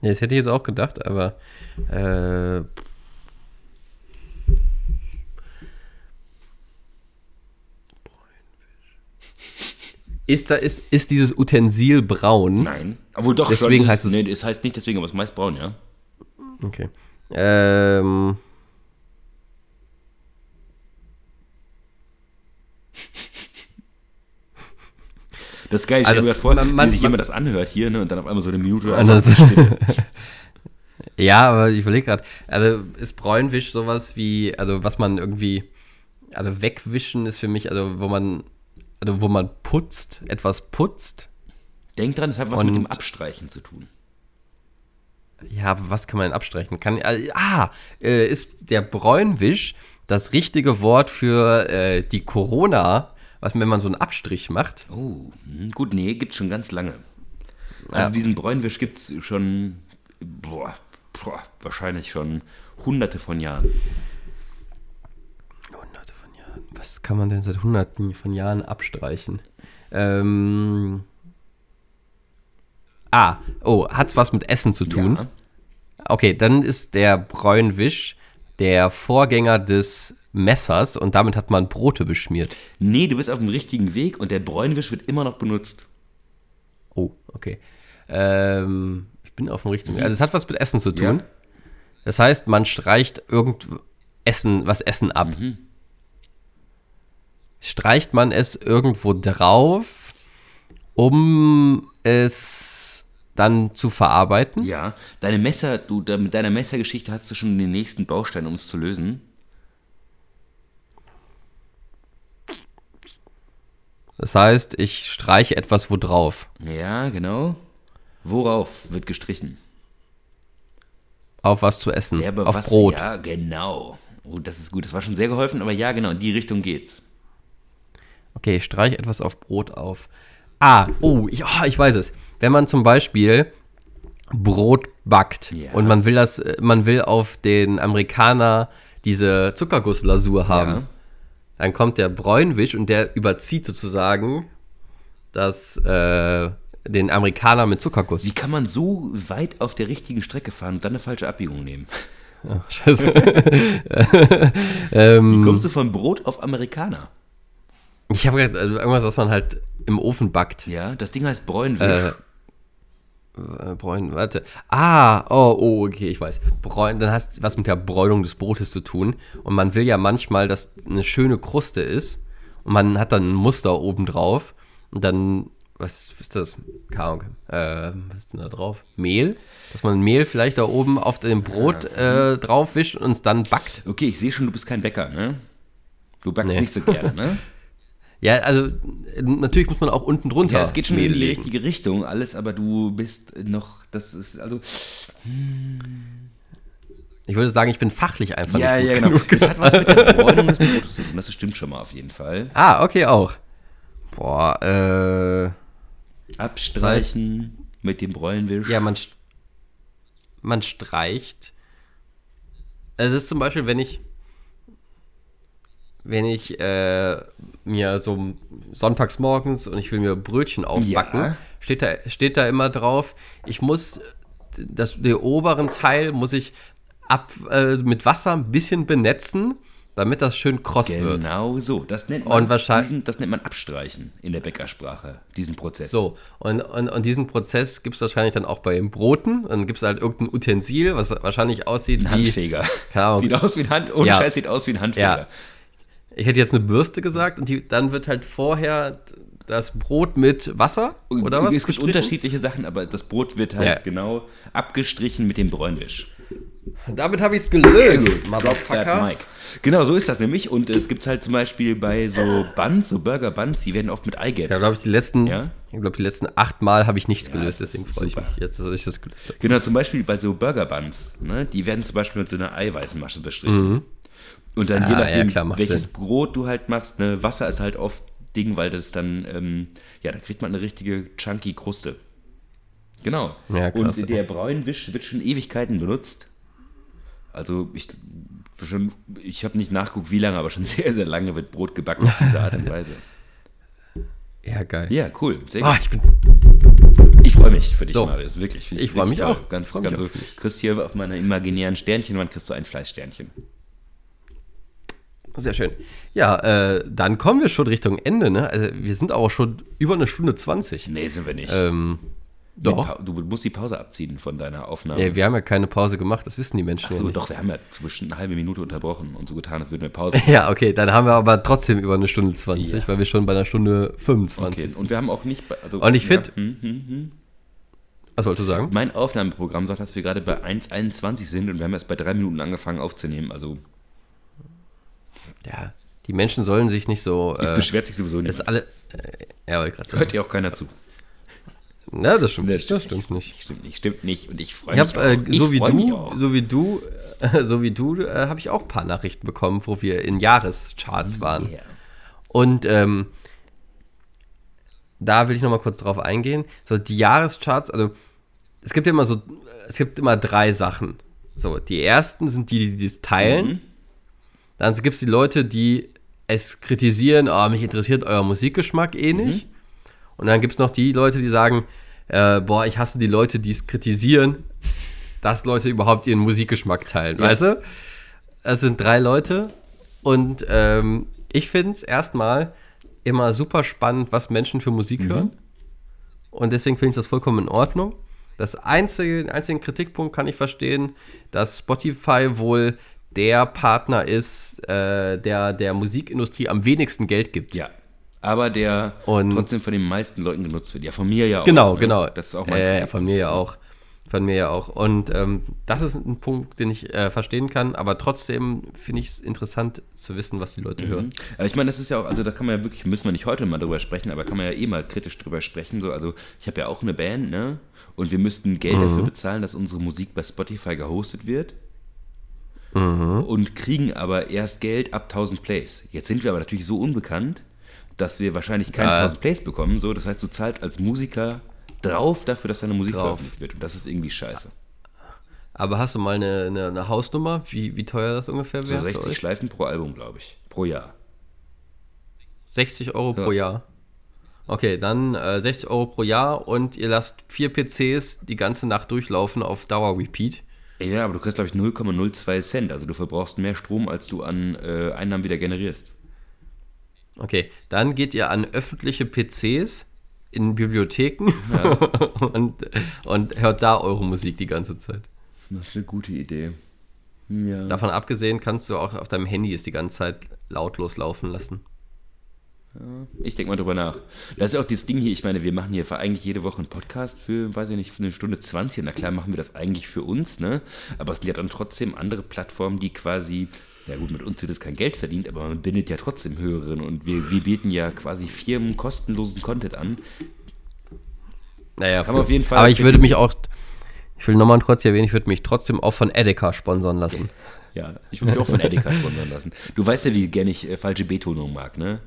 Ja, das hätte ich jetzt auch gedacht, aber äh, ist da ist, ist dieses Utensil braun? Nein. Obwohl doch, Deswegen heißt es- Nee, es heißt nicht deswegen, aber es ist meist braun, ja. Okay. Ähm, Das ist geil, ich Also, mir grad vor, man- man- wie sich man- jemand das anhört hier ne, und dann auf einmal so eine Minute Anders. einfach Stille. ja, aber ich überlege gerade, also ist Bräunwisch sowas wie, also was man irgendwie, also wegwischen ist für mich, also wo man, also wo man putzt, etwas putzt. Denk dran, es hat was mit Und- dem Abstreichen zu tun. Ja, aber was kann man denn abstreichen? Kann, äh, ah, äh, ist der Bräunwisch das richtige Wort für äh, die Corona, was wenn man so einen Abstrich macht? Oh, hm, gut, nee, gibt's schon ganz lange. Also Ja. diesen Bräunwisch gibt's schon, boah, boah, wahrscheinlich schon hunderte von Jahren. Was kann man denn seit hunderten von Jahren abstreichen? Ähm. Ah, oh, hat was mit Essen zu tun. Ja. Okay, dann ist der Bräunwisch der Vorgänger des Messers und damit hat man Brote beschmiert. Nee, du bist auf dem richtigen Weg und der Bräunwisch wird immer noch benutzt. Oh, okay. Ähm, ich bin auf dem richtigen Weg. Also es hat was mit Essen zu tun. Ja. Das heißt, man streicht irgend Essen, was Essen ab. Streicht man es irgendwo drauf, um es dann zu verarbeiten? Ja, deine Messer, du, mit deiner Messergeschichte hast du schon den nächsten Baustein, um es zu lösen. Das heißt, ich streiche etwas wo drauf. Ja, genau. Worauf wird gestrichen? Auf was zu essen. Ja, aber auf was, Brot. Ja, genau. Oh, das ist gut. Das war schon sehr geholfen, aber ja, genau, in die Richtung geht's. Okay, ich streiche etwas auf Brot auf. Ah, oh, ich, oh, ich weiß es. Wenn man zum Beispiel Brot backt Ja. und man will das, äh, man will auf den Amerikaner diese Zuckergusslasur haben, Ja. dann kommt der Bräunwisch und der überzieht sozusagen das, äh, den Amerikaner mit Zuckerguss. Wie kann man so weit auf der richtigen Strecke fahren und dann eine falsche Abbiegung nehmen? Scheiße. Wie kommst du von Brot auf Amerikaner? Ich habe gedacht, also irgendwas, was man halt im Ofen backt. Ja, das Ding heißt Bräunwisch. Äh, Äh, Bräunen, warte. Ah, oh, oh, okay, ich weiß. Bräun, dann hast was mit der Bräunung des Brotes zu tun. Und man will ja manchmal, dass eine schöne Kruste ist. Und man hat dann ein Muster oben drauf. Und dann, was ist das? Keine Ahnung. Äh, was ist denn da drauf? Mehl? Dass man Mehl vielleicht da oben auf dem Brot äh, drauf wischt und es dann backt. Okay, ich sehe schon, du bist kein Bäcker, ne? Du backst Nee. nicht so gerne, ne? Ja, also natürlich muss man auch unten drunter. Ja, es geht schon in die richtige Richtung, alles, aber du bist noch, das ist, also, Ich würde sagen, ich bin fachlich einfach ja, nicht gut ja, genau. genug. Das hat was mit der Bräunung des Brotes zu tun, das stimmt schon mal auf jeden Fall. Ah, okay, auch. Boah, äh. Abstreichen mit dem Bräunwisch. Ja, man, man streicht. Also es ist zum Beispiel, wenn ich, wenn ich äh, mir so sonntags morgens und ich will mir Brötchen aufbacken, Ja. steht, da, steht da immer drauf, ich muss das, den oberen Teil muss ich ab, äh, mit Wasser ein bisschen benetzen, damit das schön kross wird. Genau so. Das nennt Und man, wahrscheinlich- diesen, das nennt man Abstreichen in der Bäckersprache, diesen Prozess. So, und, und, und diesen Prozess gibt es wahrscheinlich dann auch bei den Broten. Dann gibt es halt irgendein Utensil, was wahrscheinlich aussieht Ein wie. Handfeger. Sieht aus wie ein Hand, ohne Ja. Scheiß sieht aus wie ein Handfeger. Ja. Ich hätte jetzt eine Bürste gesagt und die, dann wird halt vorher das Brot mit Wasser oder was? es gibt unterschiedliche Sachen, aber das Brot wird halt Ja. genau abgestrichen mit dem Bräunwisch. Damit habe ich es Sehr gelöst, gut. Drop that Motherfucker. mic. Genau, so ist das nämlich. Und es gibt halt zum Beispiel bei so Buns, so Burger Buns, die werden oft mit Eigelb. Ja, glaube ich, die letzten, Ja? ich glaube, die letzten acht Mal habe ich nichts gelöst, das deswegen freue ich mich jetzt, dass ich das gelöst habe. Genau, zum Beispiel bei so Burger Buns, ne, die werden zum Beispiel mit so einer Eiweißmasche bestrichen. Und dann je Ah, ja, nachdem, klar, macht welches Sinn. Brot du halt machst, ne, Wasser ist halt oft Ding, weil das dann, ähm, ja, da kriegt man eine richtige chunky Kruste. Genau. Ja, krass. Und der Bräunwisch wird schon Ewigkeiten benutzt. Also ich, schon, ich habe nicht nachgeguckt, wie lange, aber schon sehr, sehr lange wird Brot gebacken auf diese Art und Weise. Ja, geil. Ja, cool. Sehr gut. ich Ich freue mich für dich, So. Marius. Wirklich. Ich freu richtig mich auch. Ganz, Ich freu mich ganz so. auch. Kriegst hier auf meiner imaginären Sternchenwand kriegst du ein Fleißsternchen. Sehr schön. Ja, äh, dann kommen wir schon Richtung Ende, ne? Also wir sind auch schon über eine Stunde 20. Nee, sind wir nicht. Ähm, doch. Du musst die Pause abziehen von deiner Aufnahme. Ja, wir haben ja keine Pause gemacht, das wissen die Menschen Ach ja so, nicht. doch, wir haben ja bestimmt eine halbe Minute unterbrochen und so getan, als würden wir Pause machen. Ja, okay, dann haben wir aber trotzdem über eine Stunde 20, Ja. weil wir schon bei einer Stunde 25 Okay. sind. Und wir haben auch nicht. bei- Also, Und ich ja, find- hm, hm, hm. Was wolltest du sagen? Mein Aufnahmeprogramm sagt, dass wir gerade bei 1,21 sind und wir haben erst bei drei Minuten angefangen aufzunehmen. Also, Ja, die Menschen sollen sich nicht so. das Äh, beschwert sich sowieso das nicht. alle. Äh, ja. Hört ja auch keiner zu. Ja, das stimmt. Nee, Das stimmt, nicht. Stimmt nicht, stimmt nicht. Und ich freue Ich mich. habe, äh. Ich so wie freu mich du, auch. so wie du, äh, so wie du, äh, habe ich auch ein paar Nachrichten bekommen, wo wir in Jahrescharts waren. Yeah. Und ähm, da will ich noch mal kurz drauf eingehen. So die Jahrescharts, also es gibt ja immer so, es gibt immer drei Sachen. So die ersten sind die, die es teilen. Mhm. Dann gibt es die Leute, die es kritisieren, oh, mich interessiert euer Musikgeschmack eh Mhm. nicht. Und dann gibt es noch die Leute, die sagen, äh, boah, ich hasse die Leute, die es kritisieren, dass Leute überhaupt ihren Musikgeschmack teilen. Ja. Weißt du? Es sind drei Leute und ähm, ich finde es erstmal immer super spannend, was Menschen für Musik Mhm. hören. Und deswegen finde ich das vollkommen in Ordnung. Das einzige, den einzigen Kritikpunkt kann ich verstehen, dass Spotify wohl der Partner ist, äh, der der Musikindustrie am wenigsten Geld gibt. Ja. Aber der Und- trotzdem von den meisten Leuten genutzt wird. Ja, von mir ja auch. Genau, ne? genau. Das ist auch mein äh. Von mir ja auch. Von mir ja auch. Und ähm, das ist ein Punkt, den ich äh, verstehen kann, aber trotzdem finde ich es interessant zu wissen, was die Leute hören. Aber ich meine, das ist ja auch, also da kann man ja wirklich, müssen wir nicht heute mal drüber sprechen, aber kann man ja eh mal kritisch drüber sprechen. So, also ich habe ja auch eine Band, ne? Und wir müssten Geld Mhm. dafür bezahlen, dass unsere Musik bei Spotify gehostet wird. Mhm. Und kriegen aber erst Geld ab 1000 Plays. Jetzt sind wir aber natürlich so unbekannt, dass wir wahrscheinlich keine Ja. 1000 Plays bekommen. So, das heißt, du zahlst als Musiker drauf dafür, dass deine Musik Drauf. veröffentlicht wird. Und das ist irgendwie scheiße. Aber hast du mal eine, eine, eine Hausnummer, wie, wie teuer das ungefähr So wäre? für 60 euch? Schleifen pro Album, glaube ich. Pro Jahr. 60 Euro Ja. pro Jahr. Okay, dann äh, 60 Euro pro Jahr und ihr lasst vier PCs die ganze Nacht durchlaufen auf Dauer-Repeat. Ja, aber du kriegst, glaube ich, 0,02 Cent. Also du verbrauchst mehr Strom, als du an äh, Einnahmen wieder generierst. Okay, dann geht ihr an öffentliche PCs in Bibliotheken und, und hört da eure Musik die ganze Zeit. Das ist eine gute Idee. Ja. Davon abgesehen kannst du auch auf deinem Handy es die ganze Zeit lautlos laufen lassen. Ich denke mal drüber nach. Das ist auch das Ding hier, ich meine, wir machen hier eigentlich jede Woche einen Podcast für, weiß ich nicht, für eine Stunde 20. Na klar machen wir das eigentlich für uns, ne? Aber es sind ja dann trotzdem andere Plattformen, die quasi, ja gut, mit uns wird es kein Geld verdient, aber man bindet ja trotzdem Hörerinnen und wir, wir bieten ja quasi Firmen kostenlosen Content an. Naja, Kann man auf jeden Fall. Aber ich würde mich auch, ich will nochmal kurz erwähnen, ich würde mich trotzdem auch von Edeka sponsern lassen. Ja, ich würde mich auch von Edeka sponsern lassen. Du weißt ja, wie gerne ich äh, falsche Betonung mag, ne?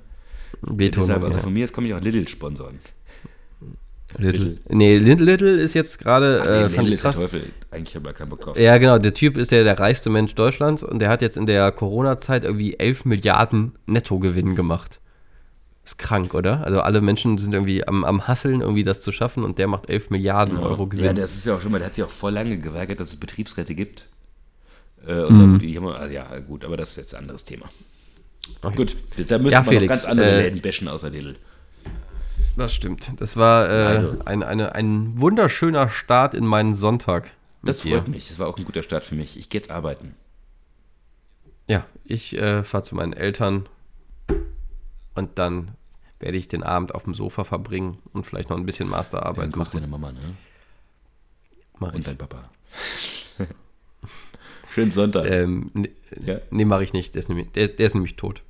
Betonung. Deshalb, also von mir, jetzt komme ich auch Lidl sponsoren. Little. Little. Nee, Little ist jetzt gerade. Nee, äh, Little ist der Teufel. Eigentlich habe ich keinen Bock drauf. Ja, genau. Der Typ ist ja der reichste Mensch Deutschlands und der hat jetzt in der Corona-Zeit irgendwie 11 Milliarden Nettogewinn gemacht. Ist krank, oder? Also alle Menschen sind irgendwie am, am Hasseln, irgendwie das zu schaffen und der macht 11 Milliarden ja. Euro Gewinn. Ja, das ist ja auch schon mal, der hat sich auch voll lange geweigert, dass es Betriebsräte gibt. Äh, und mhm. dann die immer, also ja, gut, aber das ist jetzt ein anderes Thema. Okay. Gut, da müssen ja, wir noch ganz andere äh, Läden bashen außer Lidl. Das stimmt. Das war äh, also. ein, eine, ein wunderschöner Start in meinen Sonntag. Das freut dir. mich. Das war auch ein guter Start für mich. Ich gehe jetzt arbeiten. Ja, ich äh, fahre zu meinen Eltern und dann werde ich den Abend auf dem Sofa verbringen und vielleicht noch ein bisschen Masterarbeit ja, machen. deine Mama, ne? Mach und ich. dein Papa. Schönen Sonntag. Ähm, ne, ja? Nee, mache ich nicht. Der ist, nämlich, der, der ist nämlich tot.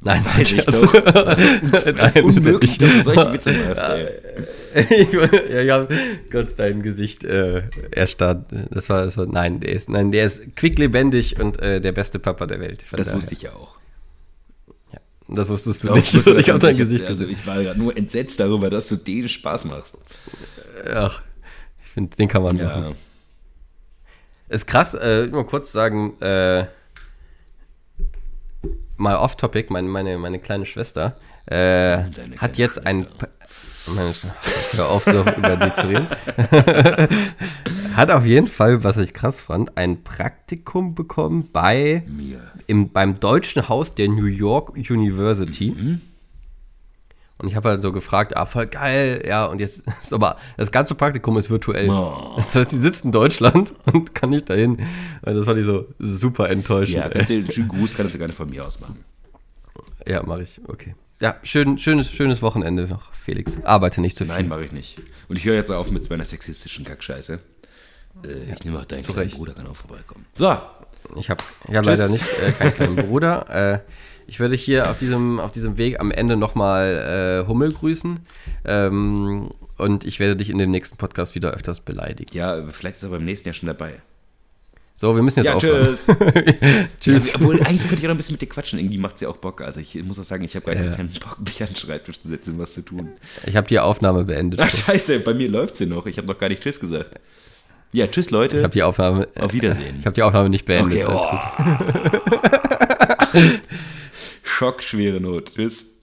Nein, weiß ich doch. Nein, Unmöglich, dass du solche Witze machst, ey. ja, ja, Gott, dein Gesicht äh, erstarrt. Das war, das war, nein, der ist, nein, der ist quicklebendig und äh, der beste Papa der Welt. Das daher. wusste ich ja auch. Ja, das wusstest du Doch, nicht. Wusste, ich, dein Gesicht also ich war gerade nur entsetzt darüber, dass du den Spaß machst. Ach, ich finde, den kann man ja. machen. Ist krass, äh, nur kurz sagen, äh, mal off-topic, meine, meine, meine kleine Schwester äh, hat jetzt ein. Meine, hör auf, so über die zu reden. hat auf jeden Fall, was ich krass fand, ein Praktikum bekommen bei mir. Im, beim Deutschen Haus der New York University. Mhm. Und ich habe halt so gefragt, ah, voll geil, ja, und jetzt ist aber, das ganze Praktikum ist virtuell. Oh. Das heißt, die sitzt in Deutschland und kann nicht dahin. Das fand ich so super enttäuschend. Ja, kannst du den schönen Gruß kannst du gerne von mir aus machen. Ja, mache ich, okay. Ja, schön, schönes, schönes Wochenende noch, Felix. Arbeite nicht zu viel. Nein, mache ich nicht. Und ich höre jetzt auf mit meiner sexistischen Kackscheiße. Äh, ja, ich nehme auch deinen kleinen Bruder, kann auch vorbeikommen. So. Ich habe ich hab leider nicht äh, keinen kleinen Bruder. Äh, ich würde hier auf diesem, auf diesem Weg am Ende nochmal äh, Hummel grüßen. Ähm, und ich werde dich in dem nächsten Podcast wieder öfters beleidigen. Ja, vielleicht ist er beim nächsten Jahr schon dabei. So, wir müssen jetzt ja, tschüss. tschüss. Ja, obwohl, eigentlich könnte ich auch noch ein bisschen mit dir quatschen. Irgendwie macht es ja auch Bock. Also ich muss auch sagen, ich habe gar ja. keinen Bock, mich an den Schreibtisch zu setzen was zu tun. Ich habe die Aufnahme beendet. Ach scheiße, bei mir läuft sie noch. Ich habe noch gar nicht Tschüss gesagt. Ja, tschüss Leute. Ich habe die Aufnahme. Auf Wiedersehen. Ich habe die Aufnahme nicht beendet. Okay, oh. Schockschwere Not. Tschüss.